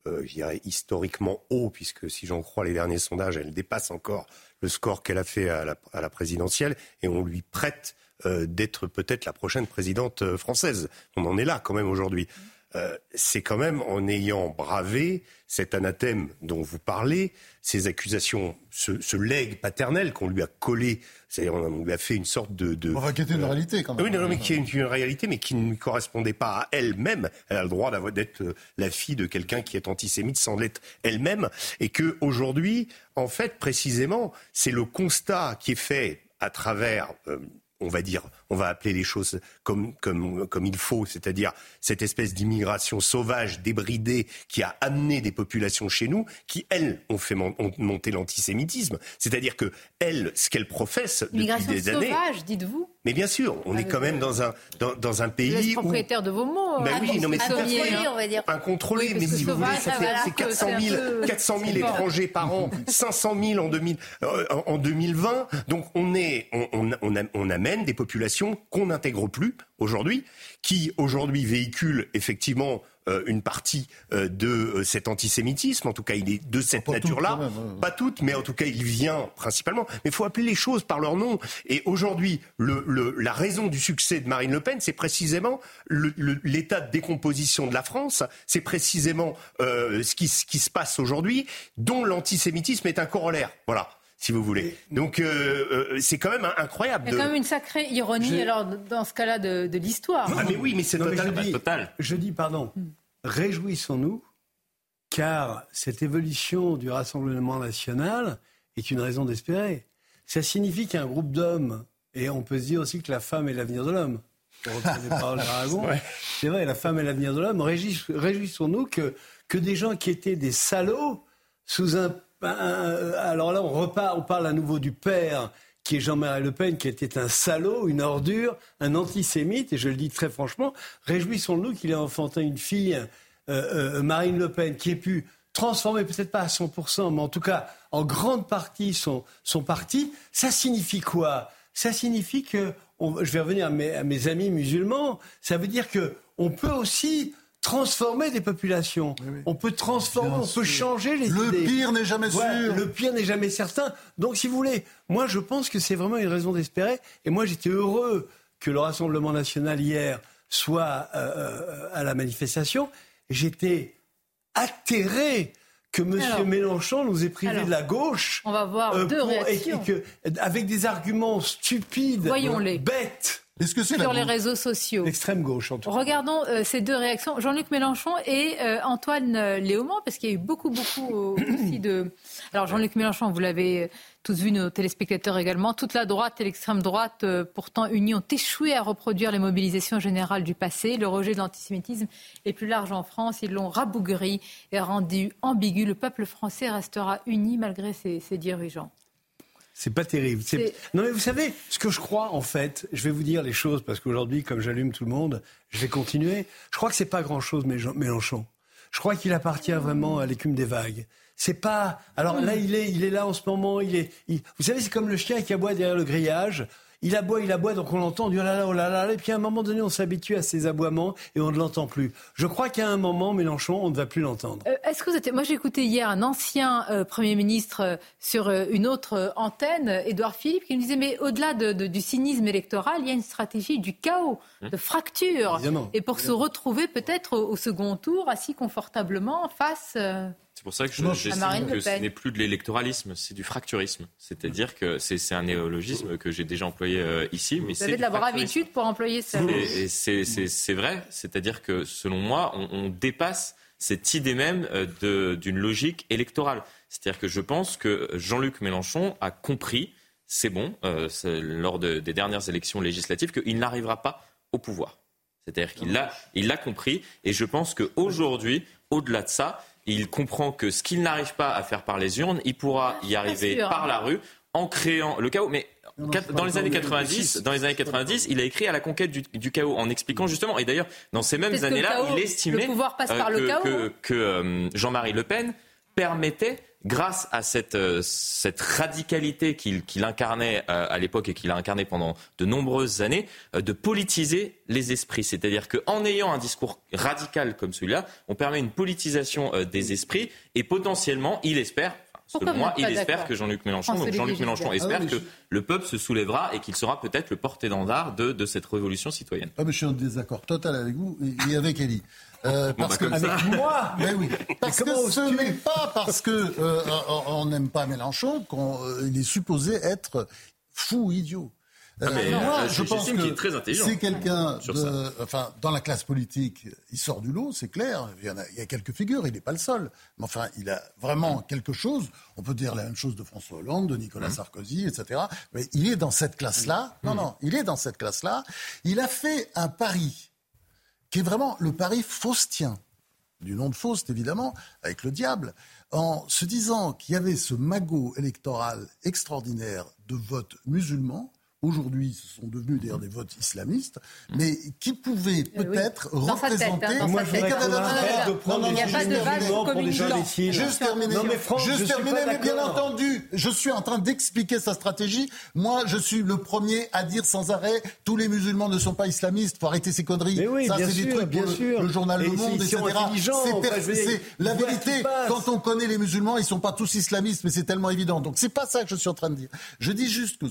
euh, je dirais, historiquement haut, puisque si j'en crois les derniers sondages, elle dépasse encore le score qu'elle a fait à la, à la présidentielle, et on lui prête euh, d'être peut-être la prochaine présidente euh, française. On en est là quand même aujourd'hui. Euh, c'est quand même en ayant bravé cet anathème dont vous parlez, ces accusations, ce, ce legs paternel qu'on lui a collé, c'est-à-dire on lui a fait une sorte de... de Enfin, qui était une euh, réalité quand même. Oui, non, non, mais qui est une, une réalité, mais qui ne correspondait pas à elle-même. Elle a le droit d'être euh, la fille de quelqu'un qui est antisémite sans l'être elle-même, et que aujourd'hui, en fait, précisément, c'est le constat qui est fait à travers. euh, on va dire, on va appeler les choses comme, comme, comme il faut, c'est-à-dire cette espèce d'immigration sauvage, débridée, qui a amené des populations chez nous, qui, elles, ont fait mon- ont monter l'antisémitisme. C'est-à-dire que, elles, ce qu'elles professent depuis Immigration des années... sauvage, dites-vous Mais bien sûr, on est quand même dans un, dans, dans un Vous êtes pays où... propriétaire de vos mots. Ben oui, non, mais hein. on va dire. Incontrôlé, Oui, mais si vous voulez, sauvage, ça fait c'est que 400 c'est un 000, peu- 400 000 c'est fort. étrangers par an, 500 000 en, 2000, euh, en en 2020. Donc on, est, on, on, on amène des populations qu'on n'intègre plus aujourd'hui, qui aujourd'hui véhiculent effectivement euh, une partie euh, de euh, cet antisémitisme. En tout cas, il est de cette nature-là. Pas toutes, mais en tout cas, il vient principalement. Mais il faut appeler les choses par leur nom. Et aujourd'hui, le, le- la raison du succès de Marine Le Pen, c'est précisément l'état de décomposition de la France. C'est précisément euh, ce, qui, ce qui se passe aujourd'hui, dont l'antisémitisme est un corollaire. Voilà, si vous voulez. Donc, euh, euh, c'est quand même incroyable. Il y a de- quand même une sacrée ironie, Je- alors, dans ce cas-là, de, de l'histoire. Ah, mais oui, mais c'est mais total. je dis- Total. Je dis, pardon, réjouissons-nous, car cette évolution du Rassemblement national est une raison d'espérer. Ça signifie qu'un groupe d'hommes, et on peut se dire aussi que la femme est l'avenir de l'homme, pour reprendre les paroles d'Aragon, [laughs] c'est vrai, la femme est l'avenir de l'homme, Réjouis- réjouissons-nous que, que des gens qui étaient des salauds, sous un... un- alors là, on repart, on parle à nouveau du père qui est Jean-Marie Le Pen, qui était un salaud, une ordure, un antisémite, et je le dis très franchement, réjouissons-nous qu'il ait enfanté une fille, euh, euh, Marine Le Pen, qui ait pu transformer, peut-être pas à 100%, mais en tout cas en grande partie son, parti. Ça signifie quoi? Ça signifie que, je vais revenir à mes, à mes amis musulmans, ça veut dire que on peut aussi transformer des populations. On peut transformer, Bien on peut changer les Le idées. pire n'est jamais Voilà, sûr. Le pire n'est jamais certain. Donc, si vous voulez, moi, je pense que c'est vraiment une raison d'espérer. Et moi, j'étais heureux que le Rassemblement national hier soit euh, euh, à la manifestation. J'étais atterré que M. Alors, Mélenchon nous ait privés alors, de la gauche. On va voir euh, deux pour- réactions et que, avec des arguments stupides, Voyons-les. bêtes. Est-ce que c'est sur les réseaux sociaux. L'extrême gauche, en tout cas. Regardons euh, ces deux réactions, Jean-Luc Mélenchon et euh, Antoine euh, Léaumont, parce qu'il y a eu beaucoup, beaucoup aussi de... [coughs] Alors Jean-Luc Mélenchon, vous l'avez tous vu, nos téléspectateurs également, toute la droite et l'extrême droite, euh, pourtant unis, ont échoué à reproduire les mobilisations générales du passé. Le rejet de l'antisémitisme est plus large en France, ils l'ont rabougri et rendu ambigu. Le peuple français restera uni malgré ses, ses dirigeants. C'est pas terrible. Non, mais vous savez, ce que je crois, en fait, je vais vous dire les choses, parce qu'aujourd'hui, comme j'allume tout le monde, je vais continuer. Je crois que c'est pas grand-chose, Mélenchon- Mélenchon. Je crois qu'il appartient vraiment à l'écume des vagues. C'est pas. Alors là, il est, il est là en ce moment. Il est. il- Vous savez, c'est comme le chien qui aboie derrière le grillage. Il aboie, il aboie, donc on l'entend, on dit oh là là, oh là là, et puis à un moment donné, on s'habitue à ces aboiements et on ne l'entend plus. Je crois qu'à un moment, Mélenchon, on ne va plus l'entendre. Euh, est-ce que vous êtes... Moi, j'ai écouté hier un ancien euh, Premier ministre euh, sur une autre antenne, Édouard Philippe, qui me disait, mais au-delà de, du cynisme électoral, il y a une stratégie du chaos, mmh. de fracture. Et pour se retrouver peut-être au, second tour, assis confortablement face... C'est pour ça que j'estime que ce n'est plus de l'électoralisme, c'est du fracturisme. C'est-à-dire que c'est un néologisme que j'ai déjà employé euh, ici. Mais Vous avez de la habitude pour employer ça. C'est vrai. C'est-à-dire que, selon moi, on, dépasse cette idée même euh, d'une logique électorale. C'est-à-dire que je pense que Jean-Luc Mélenchon a compris, c'est bon, euh, lors des dernières élections législatives, qu'il n'arrivera pas au pouvoir. C'est-à-dire qu'il l'a il compris. Et je pense qu'aujourd'hui, au-delà de ça, il comprend que ce qu'il n'arrive pas à faire par les urnes, il pourra y arriver par la rue en créant le chaos. Mais dans les années 90, dans les années 90, il a écrit à la conquête du, chaos en expliquant justement, et d'ailleurs dans ces mêmes années-là, il estimait que, Jean-Marie Le Pen permettait grâce à cette, euh, cette radicalité qu'il incarnait euh, à l'époque et qu'il a incarné pendant de nombreuses années, euh, de politiser les esprits. C'est-à-dire qu'en ayant un discours radical comme celui-là, on permet une politisation des esprits et potentiellement, il espère, Selon moi, il espère que Jean-Luc Mélenchon, donc Jean-Luc Mélenchon espère ah que le peuple se soulèvera et qu'il sera peut-être le porte-étendard de, de, cette révolution citoyenne. Ah, mais je suis en désaccord total avec vous et avec Elie. Euh, parce bah, que avec moi, [laughs] mais oui, parce que ce n'est pas parce que euh, on n'aime pas Mélenchon qu'il euh, est supposé être fou, idiot. Ah, moi, je pense que c'est quelqu'un, enfin, dans la classe politique, il sort du lot, c'est clair. Il y, a, il y a quelques figures, il n'est pas le seul. Mais enfin, il a vraiment quelque chose. On peut dire la même chose de François Hollande, de Nicolas mmh. Sarkozy, etc. Mais il est dans cette classe-là. Non, mmh. non, il est dans cette classe-là. Il a fait un pari qui est vraiment le pari faustien, du nom de Faust évidemment, avec le diable, en se disant qu'il y avait ce magot électoral extraordinaire de vote musulman aujourd'hui ce sont devenus d'ailleurs des votes islamistes, mais qui pouvaient eh peut-être représenter. Moi, je voudrais il n'y a pas de vague communication. Juste terminer. Non, mais juste terminer, mais bien entendu, je suis en train d'expliquer sa stratégie. Moi, je suis le premier à dire sans arrêt tous les musulmans ne sont pas islamistes. Faut arrêter ces conneries. Mais oui, Ça, c'est des trucs bien pour sûr. Le, journal Le Monde, etc. C'est la vérité. Quand on connaît les musulmans, ils sont pas tous islamistes, mais c'est tellement évident. Donc c'est pas ça que je suis en train de dire. Je dis juste que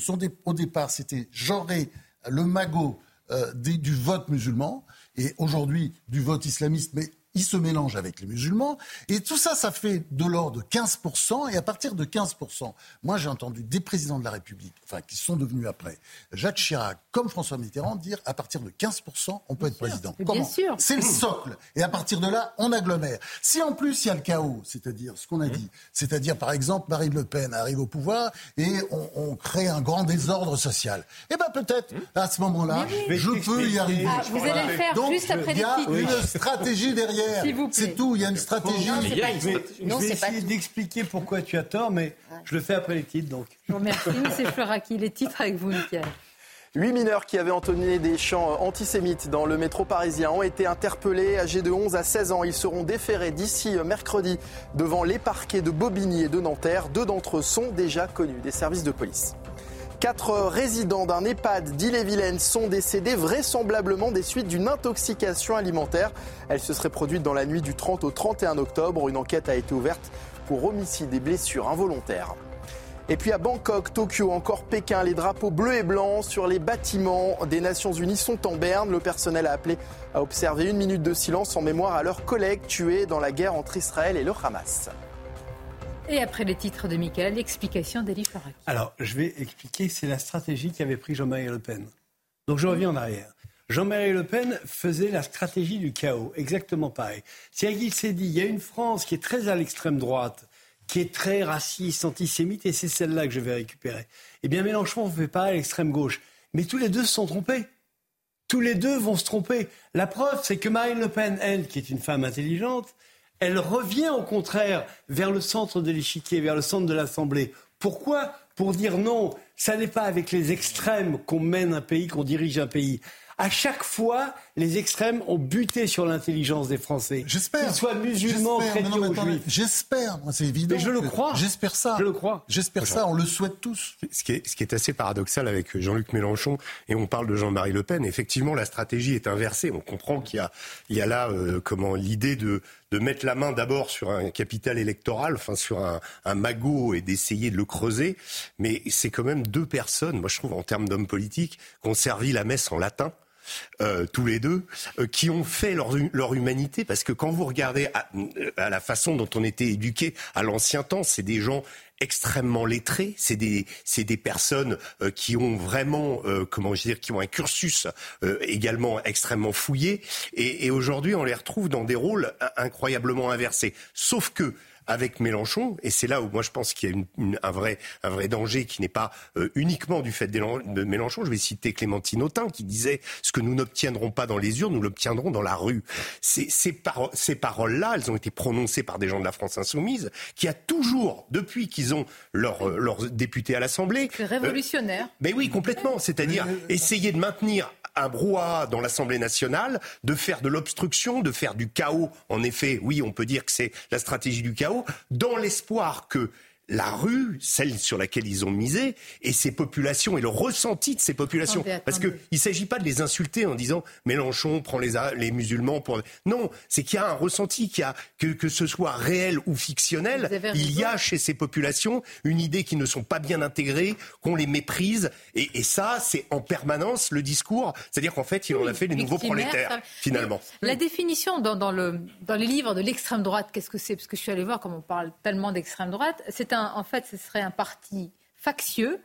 au départ c'était genrer le magot euh, du vote musulman. Et aujourd'hui du vote islamiste, mais il se mélange avec les musulmans. Et tout ça, ça fait de l'ordre de 15%. Et à partir de 15%, moi j'ai entendu des présidents de la République, enfin qui sont devenus après, Jacques Chirac comme François Mitterrand, dire à partir de 15%, on peut être président. Comment C'est le socle. Et à partir de là, on agglomère. Si en plus il y a le chaos, c'est-à-dire ce qu'on a mmh. dit, c'est-à-dire par exemple Marine Le Pen arrive au pouvoir et on, crée un grand désordre social, eh bien peut-être mmh. à ce moment-là, je peux y arriver. Ah, vous allez le faire Donc, juste après Il y a une stratégie derrière. C'est tout, il y a une stratégie. Non, je vais, essayer d'expliquer pourquoi tu as tort, mais je le fais après les titres. Donc. Je vous remercie, c'est Floraki. Les titres avec vous, Michael. Huit mineurs qui avaient entonné des chants antisémites dans le métro parisien ont été interpellés âgés de 11 à 16 ans. Ils seront déférés d'ici mercredi devant les parquets de Bobigny et de Nanterre. Deux d'entre eux sont déjà connus des services de police. Quatre résidents d'un EHPAD d'Ille-et-Vilaine sont décédés vraisemblablement des suites d'une intoxication alimentaire. Elle se serait produite dans la nuit du 30 au 31 octobre. Une enquête a été ouverte pour homicide et blessures involontaires. Et puis à Bangkok, Tokyo, encore Pékin, les drapeaux bleus et blancs sur les bâtiments des Nations Unies sont en berne. Le personnel a appelé à observer une minute de silence en mémoire à leurs collègues tués dans la guerre entre Israël et le Hamas. Et après les titres de Michael, l'explication d'Eli Faraki. Alors, je vais expliquer, c'est la stratégie qu'avait pris Jean-Marie Le Pen. Donc, je reviens en arrière. Jean-Marie Le Pen faisait la stratégie du chaos, exactement pareil. C'est-à-dire qu'il s'est dit, il y a une France qui est très à l'extrême droite, qui est très raciste, antisémite, et c'est celle-là que je vais récupérer. Eh bien, Mélenchon ne fait pas à l'extrême gauche. Mais tous les deux se sont trompés. Tous les deux vont se tromper. La preuve, c'est que Marine Le Pen, elle, qui est une femme intelligente, elle revient au contraire vers le centre de l'échiquier, vers le centre de l'Assemblée. Pourquoi Pour dire non, ça n'est pas avec les extrêmes qu'on mène un pays, qu'on dirige un pays. À chaque fois, les extrêmes ont buté sur l'intelligence des Français. J'espère. Qu'ils soient musulmans, chrétiens ou juifs. J'espère, moi c'est évident. Mais je le crois. J'espère ça. Je le crois. J'espère ça, on le souhaite tous. Ce qui, est, ce qui est assez paradoxal avec Jean-Luc Mélenchon, et on parle de Jean-Marie Le Pen, effectivement la stratégie est inversée. On comprend qu'il y a, il y a là euh, comment l'idée de, de mettre la main d'abord sur un capital électoral, enfin sur un, un magot et d'essayer de le creuser. Mais c'est quand même deux personnes, moi je trouve en termes d'hommes politiques, qui ont servi la messe en latin. Euh, tous les deux, euh, qui ont fait leur, leur, humanité, parce que quand vous regardez à, à la façon dont on était éduqué à l'ancien temps, c'est des gens extrêmement lettrés, c'est des c'est des personnes euh, qui ont vraiment euh, comment dire qui ont un cursus euh, également extrêmement fouillé et, et aujourd'hui on les retrouve dans des rôles incroyablement inversés. Sauf que avec Mélenchon, et c'est là où moi je pense qu'il y a une, une, un, vrai, un vrai danger qui n'est pas euh, uniquement du fait de Mélenchon. Je vais citer Clémentine Autain qui disait ce que nous n'obtiendrons pas dans les urnes, nous l'obtiendrons dans la rue. Ces, ces, paro ces paroles-là, elles ont été prononcées par des gens de la France insoumise qui a toujours, depuis qu'ils ont leurs leur députés à l'Assemblée, c'est révolutionnaire. Euh, mais oui, complètement. C'est-à-dire essayer de maintenir un brouhaha dans l'Assemblée nationale, de faire de l'obstruction, de faire du chaos. En effet, oui, on peut dire que c'est la stratégie du chaos, dans l'espoir que la rue, celle sur laquelle ils ont misé, et ces populations, et le ressenti de ces populations. Attendez, Parce qu'il ne s'agit pas de les insulter en disant Mélenchon prend les, les musulmans pour... Non, c'est qu'il y a un ressenti, qu'il y a, que, que ce soit réel ou fictionnel, il y a chez ces populations une idée qui ne sont pas bien intégrées, qu'on les méprise, et, et ça, c'est en permanence le discours, c'est-à-dire qu'en fait, il en a fait les nouveaux prolétaires, ça... finalement. Mais la définition dans, dans, le, dans les livres de l'extrême droite, qu'est-ce que c'est? Parce que je suis allée voir, comme on parle tellement d'extrême droite, c'est un en fait, ce serait un parti factieux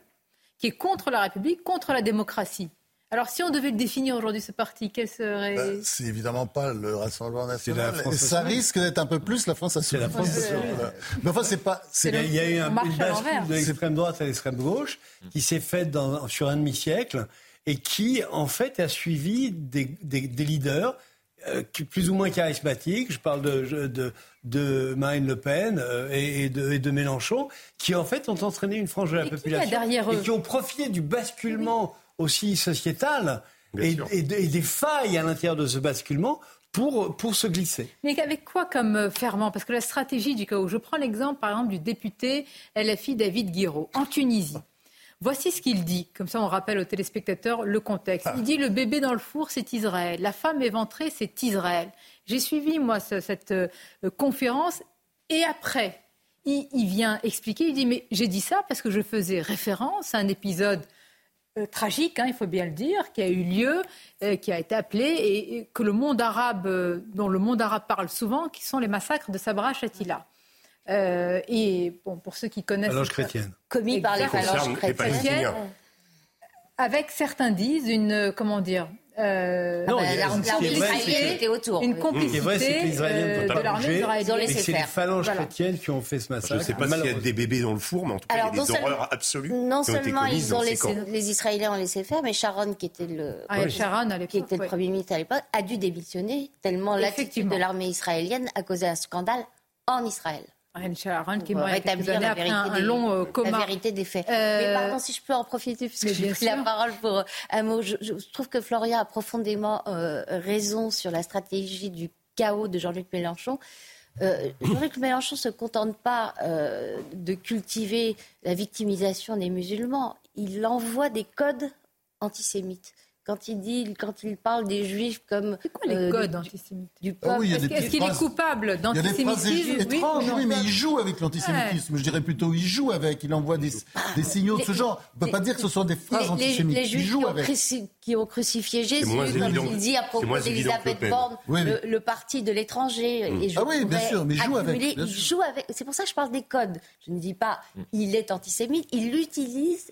qui est contre la République, contre la démocratie. Alors, si on devait le définir aujourd'hui, ce parti, quel serait ben, C'est évidemment pas le Rassemblement national. Et ça risque d'être un peu plus la France insoumise. La France Mais enfin, c'est pas. Il y a eu un, une bascule de l'extrême droite à l'extrême gauche qui s'est faite dans, sur un demi-siècle et qui, en fait, a suivi des, des, des leaders euh, plus ou moins charismatiques. Je parle de, de, de Marine Le Pen euh, et, de, et, de, Mélenchon, qui en fait ont entraîné une frange de la et population derrière et qui ont profité du basculement aussi sociétal et, et, des failles à l'intérieur de ce basculement pour, pour se glisser. Mais avec quoi comme euh, ferment? Parce que la stratégie du chaos, je prends l'exemple par exemple du député LFI David Guiraud en Tunisie. Voici ce qu'il dit, comme ça on rappelle aux téléspectateurs le contexte. Il dit le bébé dans le four, c'est Israël. La femme éventrée, c'est Israël. J'ai suivi, moi, ce, cette euh, conférence. Et après, il, vient expliquer, il dit, mais j'ai dit ça parce que je faisais référence à un épisode euh, tragique, hein, il faut bien le dire, qui a eu lieu, euh, qui a été appelé, et, que le monde arabe, dont le monde arabe parle souvent, qui sont les massacres de Sabra Shatila. Euh, et bon, pour ceux qui connaissent. Phalange chrétienne. Commis par les phalanges chrétiennes. Avec certains disent une. Comment dire euh, non, ah bah, l'armée israélienne était autour. Une complicité Ce qui est vrai, c'est que les Israéliens euh, de pas l'armée bougé, israélienne. et c'est les phalanges voilà. chrétiennes qui ont fait ce massacre. Je ne sais pas s'il y a des bébés dans le four, mais en tout cas, Alors, il y a des horreurs absolues. Non qui ont été seulement ils ont laissé, les Israéliens ont laissé faire, mais Sharon, qui était le, ah, oui. Sharon, à qui était le. Premier ministre à l'époque, a dû démissionner tellement l'attitude de l'armée israélienne a causé un scandale en Israël. Ariel Sharon qui rétablir années la après vérité un, un des- long euh, coma. La vérité des faits. Euh, Mais pardon, si je peux en profiter, puisque j'ai pris la parole pour euh, un mot. Je, je trouve que Florian a profondément euh, raison sur la stratégie du chaos de Jean-Luc Mélenchon. Euh, Jean-Luc Mélenchon ne se contente pas euh, de cultiver la victimisation des musulmans. Il envoie des codes antisémites. Quand il dit, quand il parle des juifs comme C'est quoi les euh, codes du- antisémites du Ah oui, il Est-ce qu'il est coupable Il d'antisémitisme? étranges, ou oui, mais il joue avec l'antisémitisme. Je dirais plutôt il joue avec, il envoie des, des signaux de ce genre. On ne peut pas dire que ce sont des phrases les, antisémites. les il juifs joue qui ont, avec. cruci- qui ont crucifié Jésus, comme évident- il dit à propos d'Elisabeth. Borne, Oui, oui. le, le parti de l'étranger. Je Ah oui, bien sûr, mais il joue avec, accumuler- il joue avec. C'est pour ça que je parle des codes. Je ne dis pas il est antisémite, il l'utilise,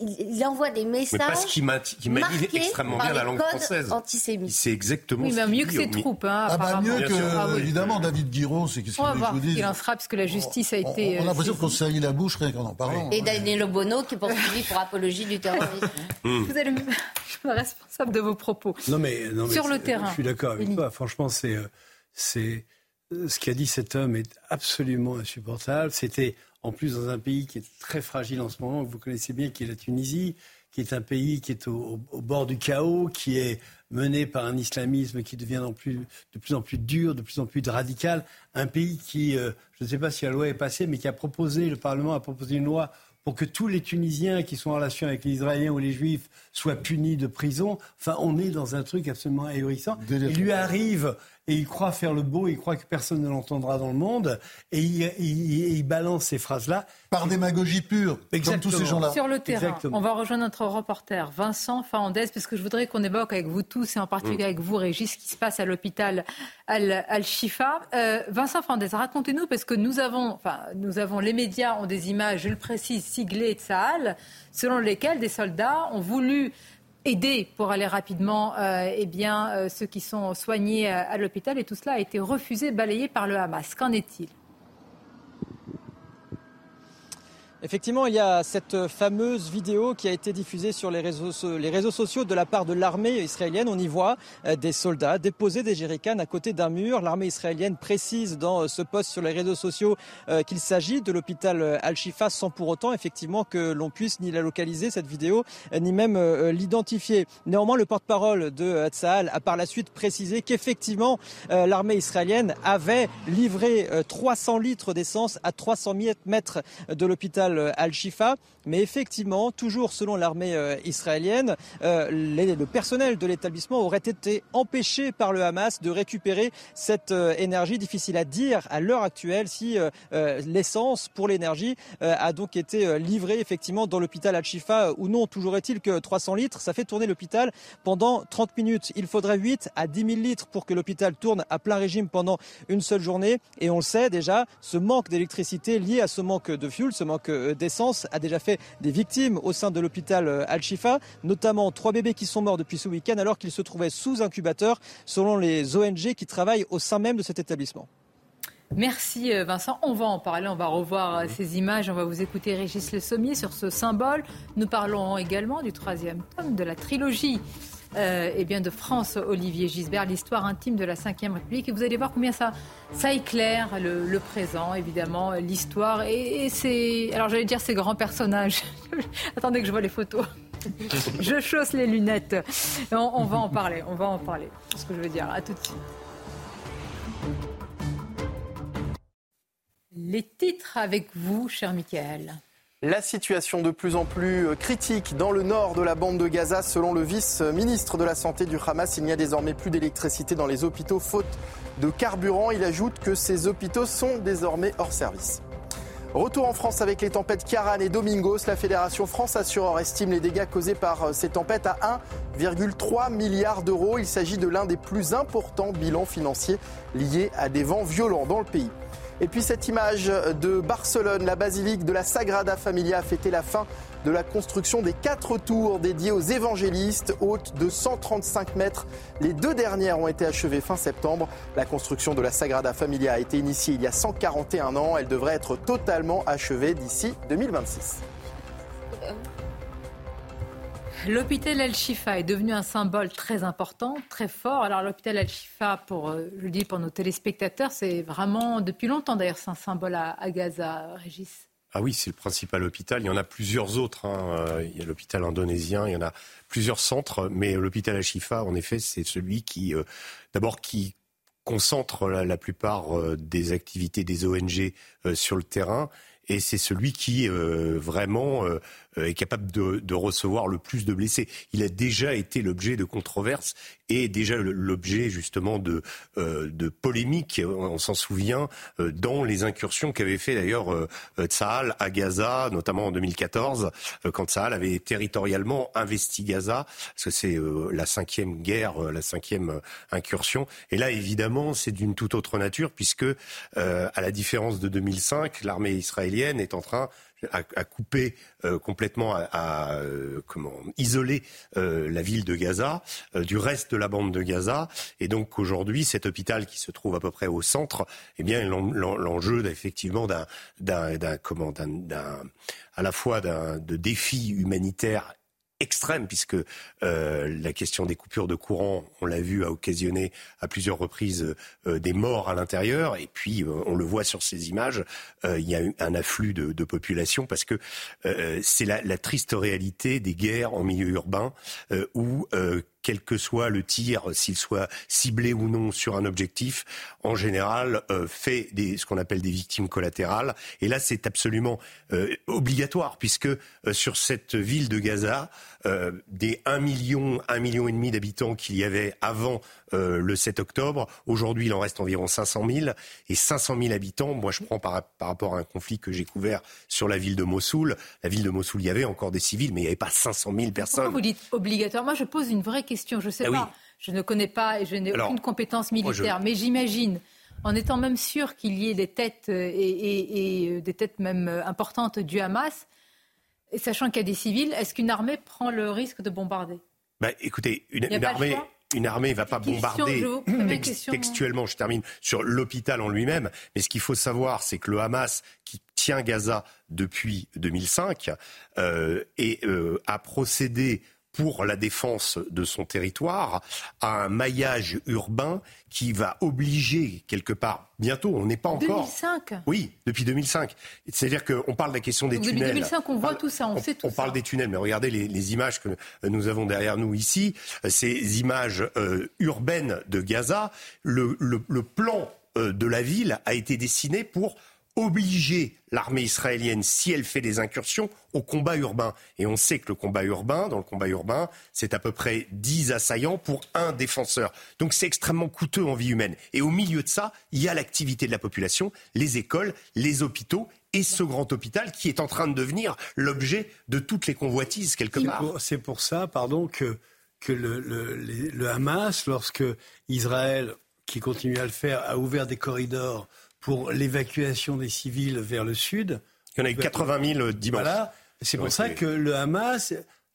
il, il envoie des Mais messages. parce qu'il m'a- marqués extrêmement bien la langue française. Antisémites. C'est exactement Oui, ce mais qu'il mieux que dit, ses mais- troupes, hein, Ah bah mieux que, sûr. Ah oui. évidemment, David Guiraud, c'est qu'est-ce que je vous qu'il dise en sera, parce que la justice a été. On, on a euh, l'impression qu'on salit la bouche rien qu'en en parlant. Et Daniel Bono qui est poursuivi pour apologie du terrorisme. [laughs] Vous êtes le- [laughs] je suis responsable de vos propos. Non mais, non, mais Sur le terrain. Je suis d'accord avec toi. Franchement, c'est, euh, c'est euh, ce qu'a dit cet homme est absolument insupportable. C'était en plus dans un pays qui est très fragile en ce moment, que vous connaissez bien, qui est la Tunisie, qui est un pays qui est au, bord du chaos, qui est mené par un islamisme qui devient de plus, de plus en plus dur, de plus en plus radical, un pays qui, euh, je ne sais pas si la loi est passée, mais qui a proposé, le Parlement a proposé une loi pour que tous les Tunisiens qui sont en relation avec les Israéliens ou les Juifs soient punis de prison. Enfin, on est dans un truc absolument ahurissant. Il lui arrive et il croit faire le beau, il croit que personne ne l'entendra dans le monde, et il, balance ces phrases-là. Par démagogie pure, comme tous ces gens-là. Sur le terrain, on va rejoindre notre reporter Vincent Faandès, parce que je voudrais qu'on évoque avec vous tous, et en particulier mm. avec vous, Régis, ce qui se passe à l'hôpital Al-Shifa. Euh, Vincent Faandès, racontez-nous, parce que nous avons, enfin, nous avons, les médias ont des images, je le précise, siglées de Sahel, selon lesquelles des soldats ont voulu aider pour aller rapidement euh, eh bien, euh, ceux qui sont soignés euh, à l'hôpital. Et tout cela a été refusé, balayé par le Hamas. Qu'en est-il? Effectivement, il y a cette fameuse vidéo qui a été diffusée sur les réseaux, les réseaux sociaux de la part de l'armée israélienne. On y voit euh, des soldats déposer des jerrycans à côté d'un mur. L'armée israélienne précise dans euh, ce post sur les réseaux sociaux euh, qu'il s'agit de l'hôpital Al-Shifa sans pour autant effectivement que l'on puisse ni la localiser, cette vidéo, ni même l'identifier. Néanmoins, le porte-parole de Tsahal a par la suite précisé qu'effectivement l'armée israélienne avait livré 300 litres d'essence à 300 mètres de l'hôpital euh, Al-Shifa. Mais effectivement, toujours selon l'armée euh, israélienne, euh, le personnel de l'établissement aurait été empêché par le Hamas de récupérer cette énergie. Difficile à dire à l'heure actuelle si l'essence pour l'énergie a donc été livrée effectivement dans l'hôpital Al-Shifa ou non. Toujours est-il que 300 litres, ça fait tourner l'hôpital pendant 30 minutes. Il faudrait 8 à 10 000 litres pour que l'hôpital tourne à plein régime pendant une seule journée. Et on le sait déjà, ce manque d'électricité lié à ce manque de fuel, ce manque d'essence a déjà fait des victimes au sein de l'hôpital euh, Al-Shifa, notamment trois bébés qui sont morts depuis ce week-end alors qu'ils se trouvaient sous incubateur, selon les ONG qui travaillent au sein même de cet établissement. Merci euh, Vincent. On va en parler, on va revoir ces images, on va vous écouter Régis Le Sommier sur ce symbole. Nous parlons également du troisième tome de la trilogie euh, eh bien de France Olivier Gisbert, l'histoire intime de la Ve République. Et vous allez voir combien ça, ça éclaire le, présent, évidemment, l'histoire. Et, c'est. Alors j'allais dire ces grands personnages. [laughs] Attendez que je vois les photos. [laughs] je chausse les lunettes. On, va en parler, on va en parler. C'est ce que je veux dire. À tout de suite. Les titres avec vous, cher Michael. La situation de plus en plus critique dans le nord de la bande de Gaza. Selon le vice-ministre de la Santé du Hamas, il n'y a désormais plus d'électricité dans les hôpitaux faute de carburant. Il ajoute que ces hôpitaux sont désormais hors service. Retour en France avec les tempêtes Kiaran et Domingos. La Fédération France Assureur estime les dégâts causés par ces tempêtes à 1,3 milliard d'euros. Il s'agit de l'un des plus importants bilans financiers liés à des vents violents dans le pays. Et puis cette image de Barcelone, la basilique de la Sagrada Familia a fêté la fin de la construction des quatre tours dédiées aux évangélistes, hautes de 135 mètres. Les deux dernières ont été achevées fin septembre. La construction de la Sagrada Familia a été initiée il y a 141 ans. Elle devrait être totalement achevée d'ici 2026. L'hôpital Al-Shifa est devenu un symbole très important, très fort. Alors l'hôpital Al-Shifa, pour, euh, je le dis pour nos téléspectateurs, c'est vraiment depuis longtemps d'ailleurs, c'est un symbole à, Gaza, Régis. Ah oui, c'est le principal hôpital. Il y en a plusieurs autres. Hein. Euh, il y a l'hôpital indonésien, il y en a plusieurs centres, mais l'hôpital Al-Shifa, en effet, c'est celui qui, euh, d'abord, qui concentre la, plupart des activités des ONG sur le terrain et c'est celui qui vraiment est capable de, de, recevoir le plus de blessés. Il a déjà été l'objet de controverses et déjà l'objet justement de, euh, de polémiques, on s'en souvient, euh, dans les incursions qu'avait fait d'ailleurs euh, Tsahal à Gaza, notamment en 2014, euh, quand Tsahal avait territorialement investi Gaza, parce que c'est euh, la cinquième guerre, la cinquième incursion. Et là, évidemment, c'est d'une toute autre nature, puisque, à la différence de 2005, l'armée israélienne est en train à, couper euh, complètement, à, euh, comment isoler euh, la ville de Gaza du reste de la bande de Gaza. Et donc aujourd'hui, cet hôpital qui se trouve à peu près au centre, eh bien l'enjeu effectivement d'un comment d'un à la fois d'un de défi humanitaire extrême, puisque euh, la question des coupures de courant, on l'a vu, a occasionné à plusieurs reprises euh, des morts à l'intérieur. Et puis, euh, on le voit sur ces images, il y a eu un afflux de, de population, parce que c'est la, la, triste réalité des guerres en milieu urbain, où quel que soit le tir, s'il soit ciblé ou non sur un objectif, en général euh, fait des, ce qu'on appelle des victimes collatérales. Et là, c'est absolument euh, obligatoire, puisque euh, sur cette ville de Gaza, des 1 million, 1 million et demi d'habitants qu'il y avait avant le 7 octobre, aujourd'hui il en reste environ 500 000. Et 500 000 habitants, moi je prends par, par rapport à un conflit que j'ai couvert sur la ville de Mossoul. La ville de Mossoul, il y avait encore des civils, mais il n'y avait pas 500 000 personnes. Pourquoi vous dites obligatoire Moi je pose une vraie question je ne sais ah pas. Je ne connais pas et je n'ai aucune compétence militaire, mais j'imagine, en étant même sûr qu'il y ait des têtes euh, et, euh, des têtes même euh, importantes du Hamas, et sachant qu'il y a des civils, est-ce qu'une armée prend le risque de bombarder? Bah, Écoutez, une, armée une armée ne va pas bombarder textuellement, je termine, sur l'hôpital en lui-même. Mais ce qu'il faut savoir, c'est que le Hamas, qui tient Gaza depuis 2005, et, a procédé pour la défense de son territoire à un maillage urbain qui va obliger quelque part bientôt, on n'est pas encore 2005. Oui, depuis 2005. C'est-à-dire qu'on parle de la question des tunnels. Depuis 2005, on voit tout ça, on, sait tout on parle des tunnels, mais regardez les, images que nous avons derrière nous ici, ces images euh, urbaines de Gaza. Le, le plan euh, de la ville a été dessiné pour obliger l'armée israélienne, si elle fait des incursions, au combat urbain. Et on sait que le combat urbain, dans le combat urbain, c'est à peu près 10 assaillants pour un défenseur. Donc c'est extrêmement coûteux en vie humaine. Et au milieu de ça, il y a l'activité de la population, les écoles, les hôpitaux et ce grand hôpital qui est en train de devenir l'objet de toutes les convoitises quelque part. C'est pour ça, pardon, que, que le, le Hamas, lorsque Israël, qui continue à le faire, a ouvert des corridors pour l'évacuation des civils vers le sud. Il y en a eu 80 000 dimanche. Voilà. C'est pour ça que le Hamas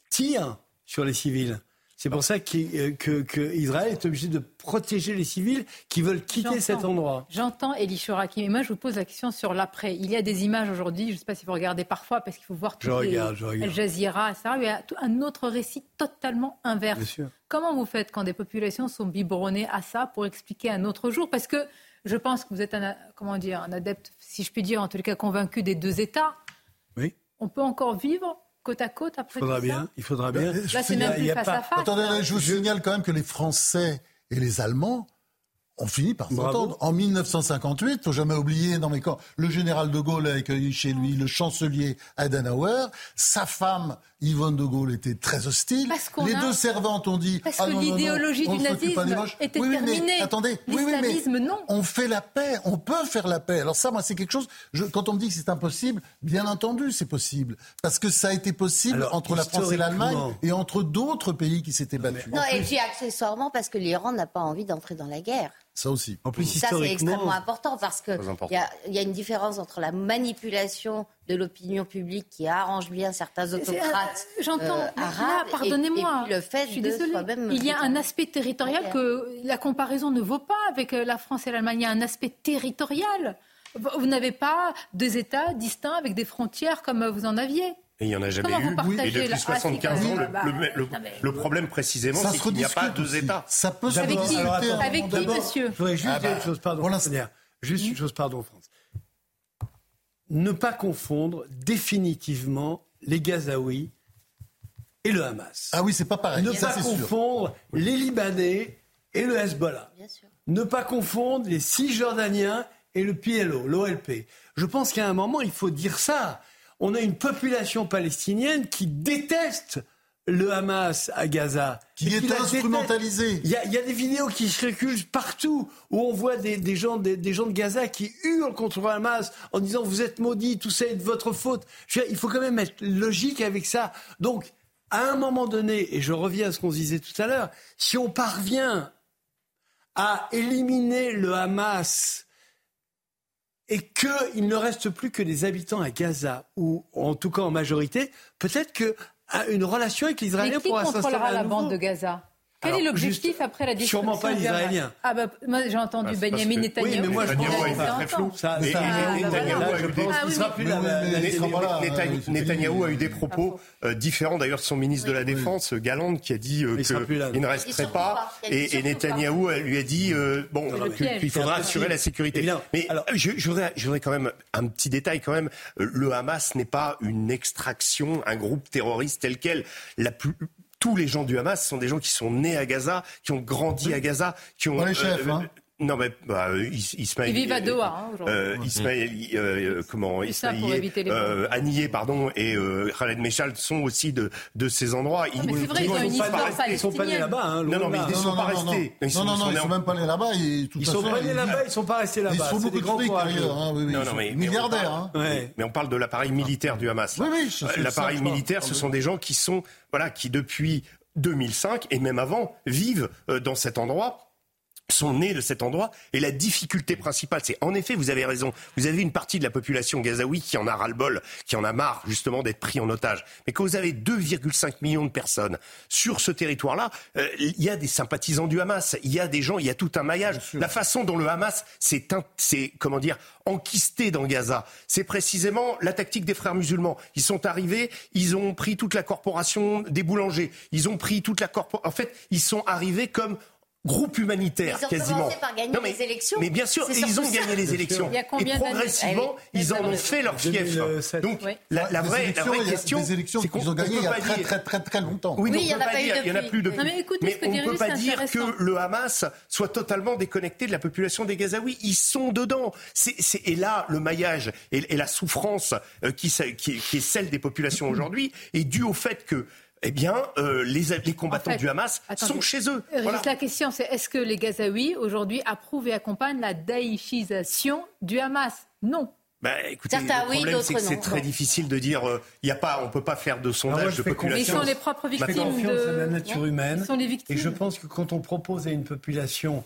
tire sur les civils. C'est pour ça qu'Israël que, est obligé de protéger les civils qui veulent quitter cet endroit. J'entends Elie Chouraki, mais moi je vous pose la question sur l'après. Il y a des images aujourd'hui, je ne sais pas si vous regardez parfois, parce qu'il faut voir tout je regarde, je regarde. Al Jazeera, etc. Il y a un autre récit totalement inverse. Comment vous faites quand des populations sont biberonnées à ça pour expliquer un autre jour? Parce que je pense que vous êtes un, comment dire, un adepte, si je puis dire, en tout cas convaincu des deux États. Oui. On peut encore vivre côte à côte après il faudra tout bien, ça Il faudra bien. Là, c'est même plus face à face. Attendez, je vous signale quand même que les Français et les Allemands on finit par s'entendre. En 1958, faut jamais oublier, dans mes camps, le général de Gaulle a accueilli chez lui le chancelier Adenauer. Sa femme, Yvonne de Gaulle, était très hostile. Les deux servantes ont dit. Parce ah que l'idéologie du nazisme était oui, terminée. Mais, attendez, oui, mais non. On fait la paix, on peut faire la paix. Alors ça, moi, c'est quelque chose. quand on me dit que c'est impossible, bien entendu, c'est possible, parce que ça a été possible entre la France et l'Allemagne et entre d'autres pays qui s'étaient battus. Non, et puis accessoirement parce que l'Iran n'a pas envie d'entrer dans la guerre. Ça aussi. En plus, ça, c'est extrêmement important parce qu'il y, y, a une différence entre la manipulation de l'opinion publique qui arrange bien certains autocrates euh, J'entends, euh. Pardonnez-moi. le fait je suis de Il y a un aspect territorial que la comparaison ne vaut pas avec euh, la France et l'Allemagne. Il y a un aspect territorial. Vous n'avez pas deux États distincts avec des frontières comme vous en aviez. Et il n'y en a jamais eu. Et depuis 75 ans, le, problème précisément, c'est qu'il n'y a pas deux États. Ça peut se Avec qui, avec qui monsieur Je voudrais juste ah dire une bah, chose, pardon. Juste une chose, pardon, France. Ne pas confondre définitivement les Gazaouis et le Hamas. Ah oui, c'est pas pareil. Ne pas confondre les Libanais et le Hezbollah. Bien sûr. Ne pas confondre les Cisjordaniens et le PLO, l'OLP. Je pense qu'à un moment, il faut dire ça on a une population palestinienne qui déteste le Hamas à Gaza. Qui est instrumentalisé. Il y, a, des vidéos qui circulent partout où on voit des, gens, des, gens de Gaza qui hurlent contre le Hamas en disant vous êtes maudits, tout ça est de votre faute. il faut quand même être logique avec ça. Donc, à un moment donné, et je reviens à ce qu'on disait tout à l'heure, si on parvient à éliminer le Hamas et qu'il ne reste plus que des habitants à Gaza, ou en tout cas en majorité, peut-être qu'une relation avec l'Israël pourra s'installer. Qui contrôlera la bande de Gaza? Quel est l'objectif après la destruction Sûrement pas l'israélien. Ah bah, moi j'ai entendu Bah, Benjamin Netanyahu. Oui, mais moi je pense que est très flou. Ça, Mais ça, il- là, Netanyahou là, a je eu des- pense qu'il sera plus là. là, mais- là, mais- c'est- mais- voilà, Netany- euh, c'est Netanyahou a eu des propos euh, différents d'ailleurs de son ministre de la Défense, Galland, qui a dit euh, Il sera plus là. qu'il ne resterait pas. Et, euh, lui a dit euh, bon C'est qu'il faudra C'est assurer la sécurité. Mais alors, je, voudrais, quand même un petit détail quand même. Euh, Le Hamas n'est pas une extraction, un groupe terroriste tel quel. La plus tous les gens du Hamas sont des gens qui sont nés à Gaza, qui ont grandi à Gaza, qui ont Pas les chefs, hein. Non mais bah, euh, Is- Ismaël. Ils vivent à Doha, hein, aujourd'hui. euh, Ismaël, euh, euh, comment C'est ça, pour Ismaël, éviter les euh, Haniyeh, pardon, et euh, Khaled Meshal sont aussi de, de ces endroits. mais c'est vrai, ils ont une sont histoire pas restés. Ils sont pas nés là-bas. Hein, Non, non, mais ils ne sont pas restés. non. sont- Non, non, sont ils nés sont même pas allés là-bas. Ils sont pas nés là-bas, ils sont pas restés Ils là-bas. font C'est beaucoup grands fric courageux. ailleurs. hein, oui, oui, Non, ils non, sont mais- mais on milliardaires. parle- hein. Mais on parle de l'appareil militaire du Hamas. Oui, oui, Euh, L'appareil militaire, ce sont des gens qui sont, voilà, qui depuis 2005 et même avant vivent euh, dans cet endroit sont nés de cet endroit. Et la difficulté principale, c'est en effet, vous avez raison, vous avez une partie de la population gazaoui qui en a ras-le-bol, qui en a marre justement d'être pris en otage. Mais quand vous avez 2,5 millions de personnes sur ce territoire-là, euh, il y a des sympathisants du Hamas, il y a des gens, il y a tout un maillage. La façon dont le Hamas s'est, comment dire, enquisté dans Gaza, c'est précisément la tactique des frères musulmans. Ils sont arrivés, ils ont pris toute la corporation des boulangers, ils ont pris toute la corporation... En fait, ils sont arrivés comme groupe humanitaire Ils ont quasiment. commencé par gagner mais, les élections. Mais bien sûr, et ils ont gagné ça. les élections. sûr. Il y a combien et progressivement, Ah oui, ils en ont 2007. fait leur fief. 2007. Donc Oui. la, vraie, la vraie question, c'est qu'ils qu'on ont gagnées on il y a pas très dire- très très très longtemps. oui, il y on en a pas pas eu dire, il y en a plus depuis. Non, mais écoutez on ne peut pas dire que le Hamas soit totalement déconnecté de la population des Gazaouis. Ils sont dedans. Et là, le maillage et, et la souffrance euh, qui, qui est celle des populations aujourd'hui est due au fait que eh bien, euh, les, les combattants En fait, du Hamas attendez. sont chez eux. Voilà. La question, c'est est-ce que les Gazaouis, aujourd'hui, approuvent et accompagnent la daïchisation du Hamas? Non. Bah, écoutez, Certains le oui, problème, c'est que d'autres c'est très difficile de dire, euh, il y a pas, on peut pas faire de moi, sondage je de Mais ils population. sont les propres Je fais victimes confiance de... à la nature humaine. Ils sont les victimes. Et je pense que quand on propose à une population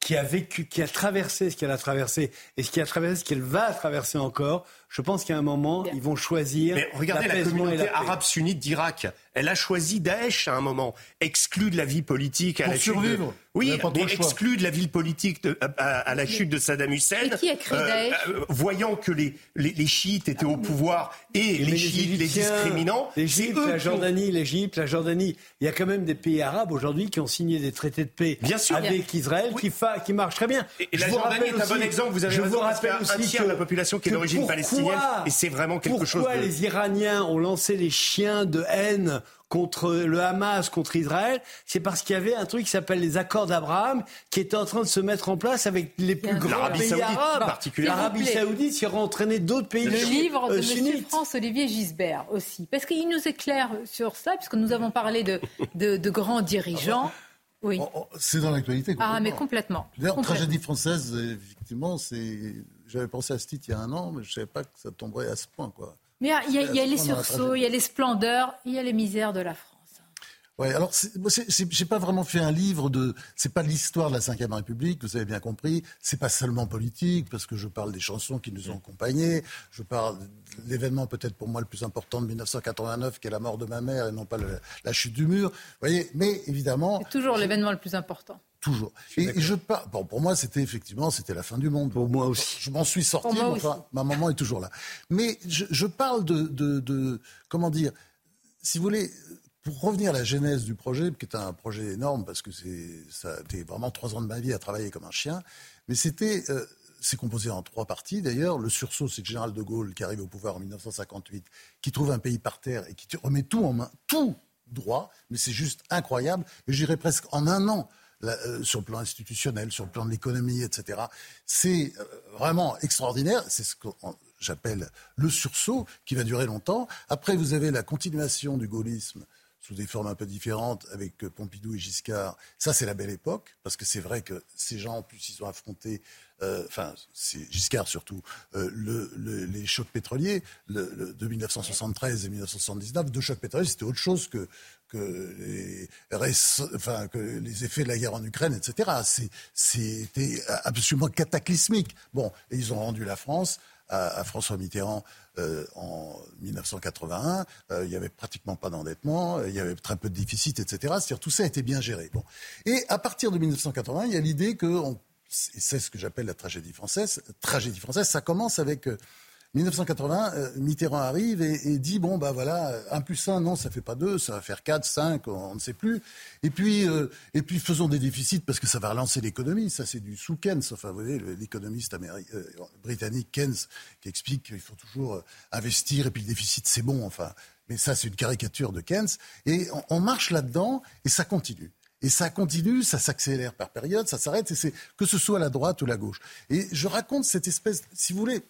qui a vécu, qui a traversé ce qu'elle a traversé et ce qui a traversé ce qu'elle va traverser encore, je pense qu'à un moment, ils vont choisir Mais regardez la communauté arabe sunnite d'Irak. Elle a choisi Daesh à un moment, exclue de la vie politique à Pour la chute survivre. de... Vous Oui, mais exclue de la ville politique de- à, la chute de Saddam Hussein. Et qui a créé Daesh euh, Voyant que les, les, les chiites étaient au pouvoir et Mais les chiites, les discriminants, l'Égypte, la Jordanie, l'Égypte, la Jordanie. Il y a quand même des pays arabes aujourd'hui qui ont signé des traités de paix Bien sûr. avec Israël qui, fa- qui marchent très bien. Et la Je vous Jordanie rappelle est un bon aussi- exemple, vous avez je raison, vous rappelle un aussi tiers de la population qui est d'origine pourquoi- palestinienne, et c'est vraiment quelque chose Pourquoi de- les Iraniens ont lancé les chiens de haine contre le Hamas, contre Israël, c'est parce qu'il y avait un truc qui s'appelle les accords d'Abraham qui était en train de se mettre en place avec les plus grands L'Arabie pays Saoudite, arabes. particulièrement. L'Arabie. Saoudite qui aurait entraîné d'autres pays Le livre de euh, M. France-Olivier Gisbert aussi. Parce qu'il nous éclaire sur ça, puisque nous avons parlé de, de, de grands dirigeants. Oui. Oh, oh, C'est dans l'actualité. Ah, mais complètement. complètement. D'ailleurs, Complètement. tragédie française, effectivement, c'est. J'avais pensé à ce titre il y a un an, mais je ne savais pas que ça tomberait à ce point, quoi. Mais il y a, y a- y les sursauts, il y a les splendeurs, il y a les misères de la France. Ouais, alors j'ai pas vraiment fait un livre de. C'est pas l'histoire de la Ve République, vous avez bien compris. C'est pas seulement politique, parce que je parle des chansons qui nous ont accompagnés. Je parle de l'événement peut-être pour moi le plus important de 1989, qui est la mort de ma mère et non pas le- la chute du mur. Vous voyez, mais évidemment. C'est toujours l'événement le plus important. Toujours. Et, et je par... bon, pour moi, c'était effectivement, c'était la fin du monde. Pour moi aussi. Je m'en suis sorti, Pour moi mais enfin, aussi. ma maman est toujours là. Mais je, je parle de, de, de- comment dire, si vous voulez, pour revenir à la genèse du projet, qui est un projet énorme parce que c'est, ça a été vraiment trois ans de ma vie à travailler comme un chien, mais c'était, euh, c'est composé en trois parties d'ailleurs. Le sursaut, c'est le général de Gaulle qui arrive au pouvoir en 1958, qui trouve un pays par terre et qui remet tout en main, tout droit, mais c'est juste incroyable. Et j'irais presque en un an. euh, sur le plan institutionnel, sur le plan de l'économie, etc. C'est euh, vraiment extraordinaire. C'est ce que j'appelle le sursaut qui va durer longtemps. Après, vous avez la continuation du gaullisme sous des formes un peu différentes avec euh, Pompidou et Giscard. Ça, c'est la belle époque, parce que c'est vrai que ces gens, en plus, ils ont affronté, euh, enfin, c'est Giscard surtout, euh, le- le- les chocs pétroliers de 1973 et 1979. Deux chocs pétroliers, c'était autre chose que, les, effets de la guerre en Ukraine, etc. C'était absolument cataclysmique. Bon, et ils ont rendu la France à, François Mitterrand en 1981. il n'y avait pratiquement pas d'endettement, il y avait très peu de déficit, etc. Tout ça été bien géré. Et à partir de 1980, il y a l'idée que, c'est ce que j'appelle la tragédie française, tragédie française, ça commence avec 1980, euh, Mitterrand arrive et, dit bon bah voilà, 1 plus 1, non, ça fait pas 2, ça va faire 4, 5, on, ne sait plus. Et puis, euh, et puis faisons des déficits parce que ça va relancer l'économie. Ça c'est du sous Keynes, enfin vous voyez l'économiste euh, britannique Keynes qui explique qu'il faut toujours investir et puis le déficit c'est bon. Enfin, mais ça c'est une caricature de Keynes. Et on, on marche là-dedans et ça continue. Et ça continue, ça s'accélère par période, ça s'arrête, et c'est que ce soit la droite ou la gauche. Et je raconte cette espèce, si vous voulez,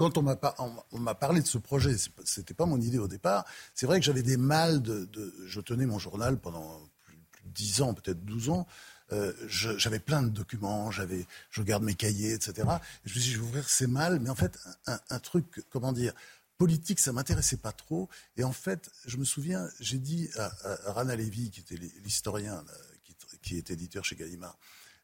quand on m'a parlé de ce projet, ce n'était pas mon idée au départ, c'est vrai que j'avais des mal de, Je tenais mon journal pendant plus, de 10 ans, peut-être 12 ans. Euh, j'avais plein de documents, j'avais, je garde mes cahiers, etc. je me suis dit, je vais ouvrir ces malles, mais en fait, un, truc, comment dire, politique, ça m'intéressait pas trop. Et en fait, je me souviens, j'ai dit à, Rana Levy, qui était l'historien, qui, qui, est éditeur chez Gallimard,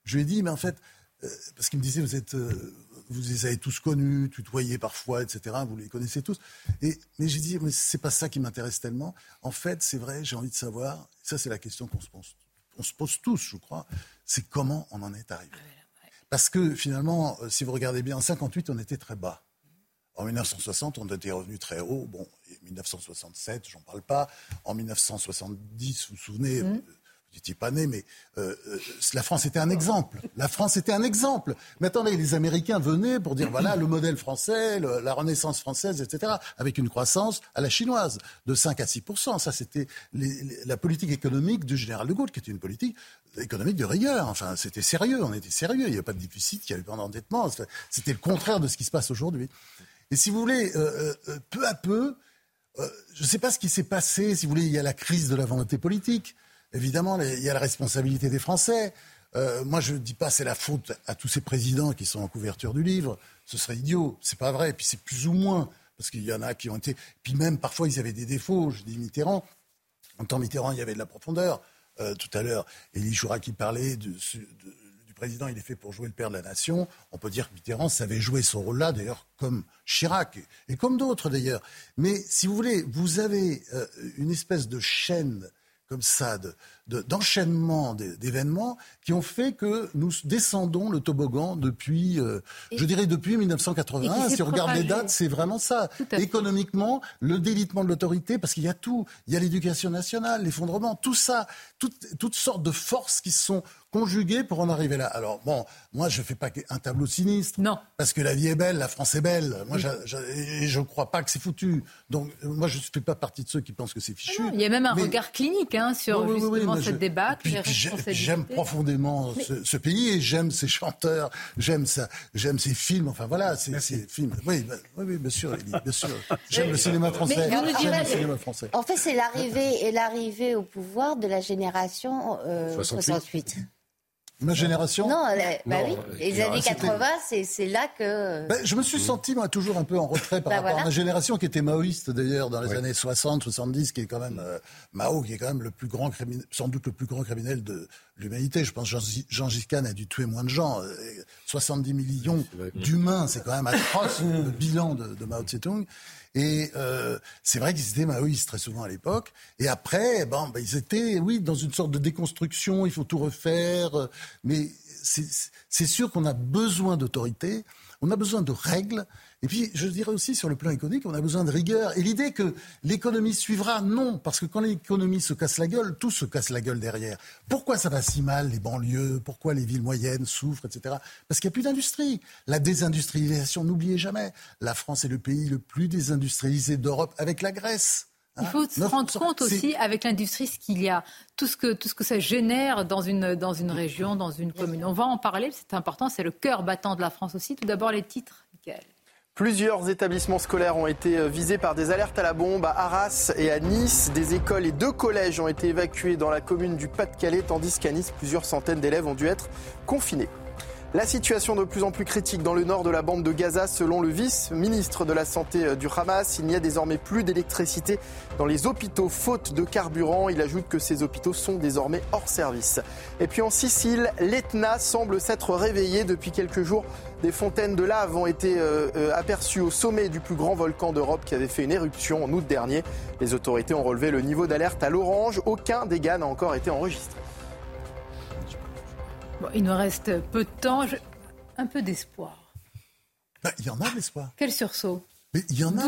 je lui ai dit, mais en fait, euh, parce qu'il me disait, vous êtes, euh, vous les avez tous connus, tutoyés parfois, etc. Vous les connaissez tous. Et, mais j'ai dit, mais c'est pas ça qui m'intéresse tellement. En fait, c'est vrai, j'ai envie de savoir. Ça, c'est la question qu'on se pose. On se pose tous, je crois. C'est comment on en est arrivé. Parce que finalement, euh, si vous regardez bien, en 58, on était très bas. En 1960, on était revenu très haut. Bon, 1967, j'en parle pas. En 1970, vous vous souvenez, mmh n'étiez pas né, mais euh, euh, la France était un exemple. La France était un exemple. Mais attendez, les Américains venaient pour dire voilà le modèle français, la Renaissance française, etc., avec une croissance à la chinoise de 5 à 6% Ça, c'était la politique économique du général de Gaulle, qui était une politique économique de rigueur. Enfin, c'était sérieux, on était sérieux. Il n'y avait pas de déficit, il n'y avait pas d'endettement. C'était le contraire de ce qui se passe aujourd'hui. Et si vous voulez, euh, peu à peu, je ne sais pas ce qui s'est passé. Si vous voulez, il y a la crise de la volonté politique. Évidemment, il y a la responsabilité des Français. Euh, moi, je ne dis pas c'est la faute à tous ces présidents qui sont en couverture du livre. Ce serait idiot. C'est pas vrai. Puis c'est plus ou moins parce qu'il y en a qui ont été. Puis même parfois ils avaient des défauts. Je dis Mitterrand. En temps Mitterrand, il y avait de la profondeur. Euh, tout à l'heure, Élie Choura qui parlait du président, il est fait pour jouer le père de la nation. On peut dire que Mitterrand savait jouer ce rôle-là, d'ailleurs, comme Chirac et, comme d'autres d'ailleurs. Mais si vous voulez, vous avez euh, une espèce de chaîne comme ça d'enchaînement d'événements qui ont fait que nous descendons le toboggan depuis, euh, je dirais depuis 1981. Si on regarde les dates, c'est vraiment ça. Économiquement, le délitement de l'autorité, parce qu'il y a tout. Il y a l'éducation nationale, l'effondrement, tout ça, toutes sortes de forces qui sont conjuguées pour en arriver là. Alors bon, moi je fais pas un tableau sinistre. Non. Parce que la vie est belle, la France est belle. Moi, je ne crois pas que c'est foutu. Donc moi je ne fais pas partie de ceux qui pensent que c'est fichu. il y a même un regard clinique hein, sur justement cette débat. J'aime profondément ce, pays et j'aime ses chanteurs, j'aime ça, j'aime ses films. Enfin voilà, ces films. Oui, bah, oui, oui, bien sûr, bien sûr. J'aime le cinéma français. le cinéma français. En fait, c'est l'arrivée et l'arrivée au pouvoir de la génération euh, 68. Ma génération Non, bah oui. Les années 80, c'est là que. Ben, je me suis senti, moi, toujours un peu en retrait par bah rapport à ma génération, qui était maoïste, d'ailleurs, dans les années 60, 70, qui est quand même. Euh, Mao, qui est quand même le plus grand criminel, sans doute le plus grand criminel de l'humanité. Je pense que Jean, Giscard a dû tuer moins de gens. 70 euh, millions d'humains, c'est quand même atroce, le bilan de, de Mao Tse-tung. Et euh, c'est vrai qu'ils étaient maoïstes très souvent à l'époque. Et après, ben, ils étaient, oui, dans une sorte de déconstruction, il faut tout refaire. Mais c'est sûr qu'on a besoin d'autorité, on a besoin de règles. Et puis, je dirais aussi, sur le plan économique, on a besoin de rigueur. Et l'idée que l'économie suivra, non, parce que quand l'économie se casse la gueule, tout se casse la gueule derrière. Pourquoi ça va si mal, les banlieues? Pourquoi les villes moyennes souffrent, etc. Parce qu'il n'y a plus d'industrie. La désindustrialisation, n'oubliez jamais, la France est le pays le plus désindustrialisé d'Europe avec la Grèce. Il hein faut se rendre compte aussi avec l'industrie ce qu'il y a, tout ce que tout ce que ça génère dans une dans une région, dans une commune. On va en parler, c'est important, c'est le cœur battant de la France aussi. Tout d'abord les titres, Michael. Plusieurs établissements scolaires ont été euh, visés par des alertes à la bombe à Arras et à Nice. Des écoles et deux collèges ont été évacués dans la commune du Pas-de-Calais, tandis qu'à Nice, plusieurs centaines d'élèves ont dû être confinés. La situation de plus en plus critique dans le nord de la bande de Gaza, selon le vice-ministre de la Santé du Hamas. Il n'y a désormais plus d'électricité dans les hôpitaux faute de carburant. Il ajoute que ces hôpitaux sont désormais hors service. Et puis en Sicile, l'Etna semble s'être réveillé depuis quelques jours. Des fontaines de lave ont été euh, euh, aperçues au sommet du plus grand volcan d'Europe qui avait fait une éruption en août dernier. Les autorités ont relevé le niveau d'alerte à l'orange. Aucun dégât n'a encore été enregistré. Il nous reste peu de temps. Un peu d'espoir. Bah, il y en a de l'espoir. Quel sursaut? Mais il y en a.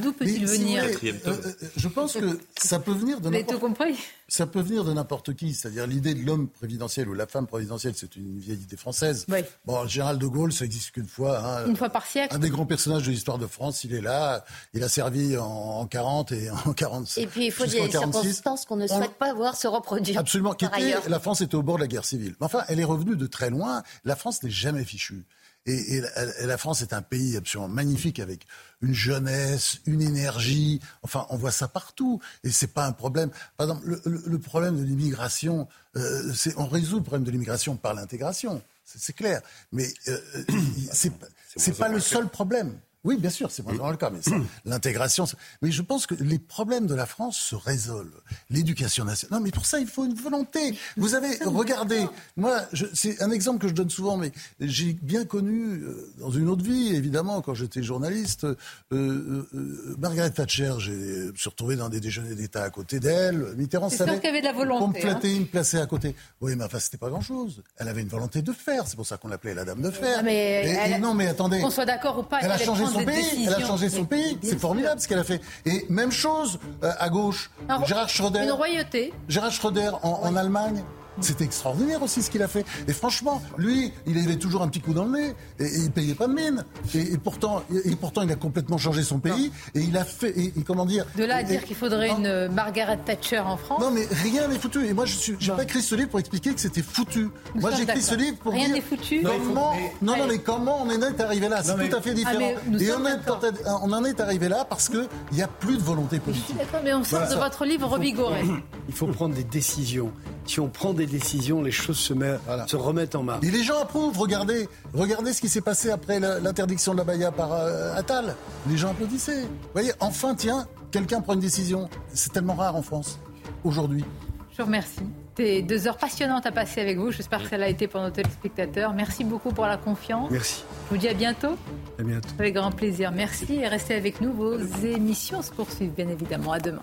D'où peut-il venir euh, euh, Je pense que ça peut venir de n'importe. compris Ça peut venir de n'importe qui. C'est-à-dire l'idée de l'homme présidentiel ou la femme présidentielle, c'est une vieille idée française. Oui. Bon, Gérald de Gaulle, ça existe qu'une fois. Hein. Une fois par siècle. Un des grands personnages de l'histoire de France, il est là. Il a servi en, 40 et en 45. Et puis il faut dire des circonstances qu'on ne souhaite pas voir se reproduire. Absolument. Par la France était au bord de la guerre civile. Mais enfin, elle est revenue de très loin. La France n'est jamais fichue. Et, la France est un pays absolument magnifique avec une jeunesse, une énergie. Enfin, on voit ça partout. Et c'est pas un problème. Par exemple, le, problème de l'immigration, euh, on résout le problème de l'immigration par l'intégration. C'est clair. Mais euh, euh [coughs] c'est pas le seul problème. Oui, bien sûr, c'est vraiment le cas, mais l'intégration. Mais je pense que les problèmes de la France se résolvent. L'éducation nationale. Non, mais pour ça, il faut une volonté. Vous avez, regardez, moi, c'est un exemple que je donne souvent, mais j'ai bien connu, euh, dans une autre vie, évidemment, quand j'étais journaliste, euh, euh, euh Margaret Thatcher. J'ai me suis retrouvé dans des déjeuners d'État à côté d'elle. Mitterrand savait. qu'il y avait de la volonté. Pour me flatter, hein. me placer à côté. Oui, mais enfin, c'était pas grand-chose. Elle avait une volonté de faire. C'est pour ça qu'on l'appelait la dame de fer. Ah, mais non, mais attendez. Qu'on soit d'accord ou pas, elle a changé son pays. Elle a changé son pays. C'est formidable ce qu'elle a fait. Et même chose euh, à gauche. Gérard Schröder. Une royauté. Gérard Schröder en Allemagne. C'était extraordinaire aussi ce qu'il a fait. Et franchement, lui, il avait toujours un petit coup dans le nez et, il payait pas de mine. Et, pourtant, et, pourtant, il a complètement changé son pays et il a fait. Et, comment dire De là à dire qu'il faudrait une Margaret Thatcher en France. Non, mais rien n'est foutu. Et moi, je n'ai pas écrit ce livre pour expliquer que c'était foutu. moi, j'ai écrit ce livre pour rien dire. n'est foutu. Comment Non, non, mais comment on en est arrivé là? C'est tout à fait différent. et on, en est arrivé là parce qu'il n'y a plus de volonté politique. D'accord, mais on sort de votre livre revigoré. Il faut prendre des décisions. Si on prend des décisions, les choses se, se remettent en marche. Et les gens approuvent. Regardez, regardez ce qui s'est passé après l'interdiction de la Baïa par euh, Attal. Les gens applaudissaient. Vous voyez, enfin, tiens, quelqu'un prend une décision. C'est tellement rare en France, aujourd'hui. Je vous remercie. C'était deux heures passionnantes à passer avec vous. J'espère que ça l'a été pour nos téléspectateurs. Merci beaucoup pour la confiance. Merci. Je vous dis à bientôt. À bientôt. Avec grand plaisir. Merci et restez avec nous. Vos émissions se poursuivent bien évidemment. À demain.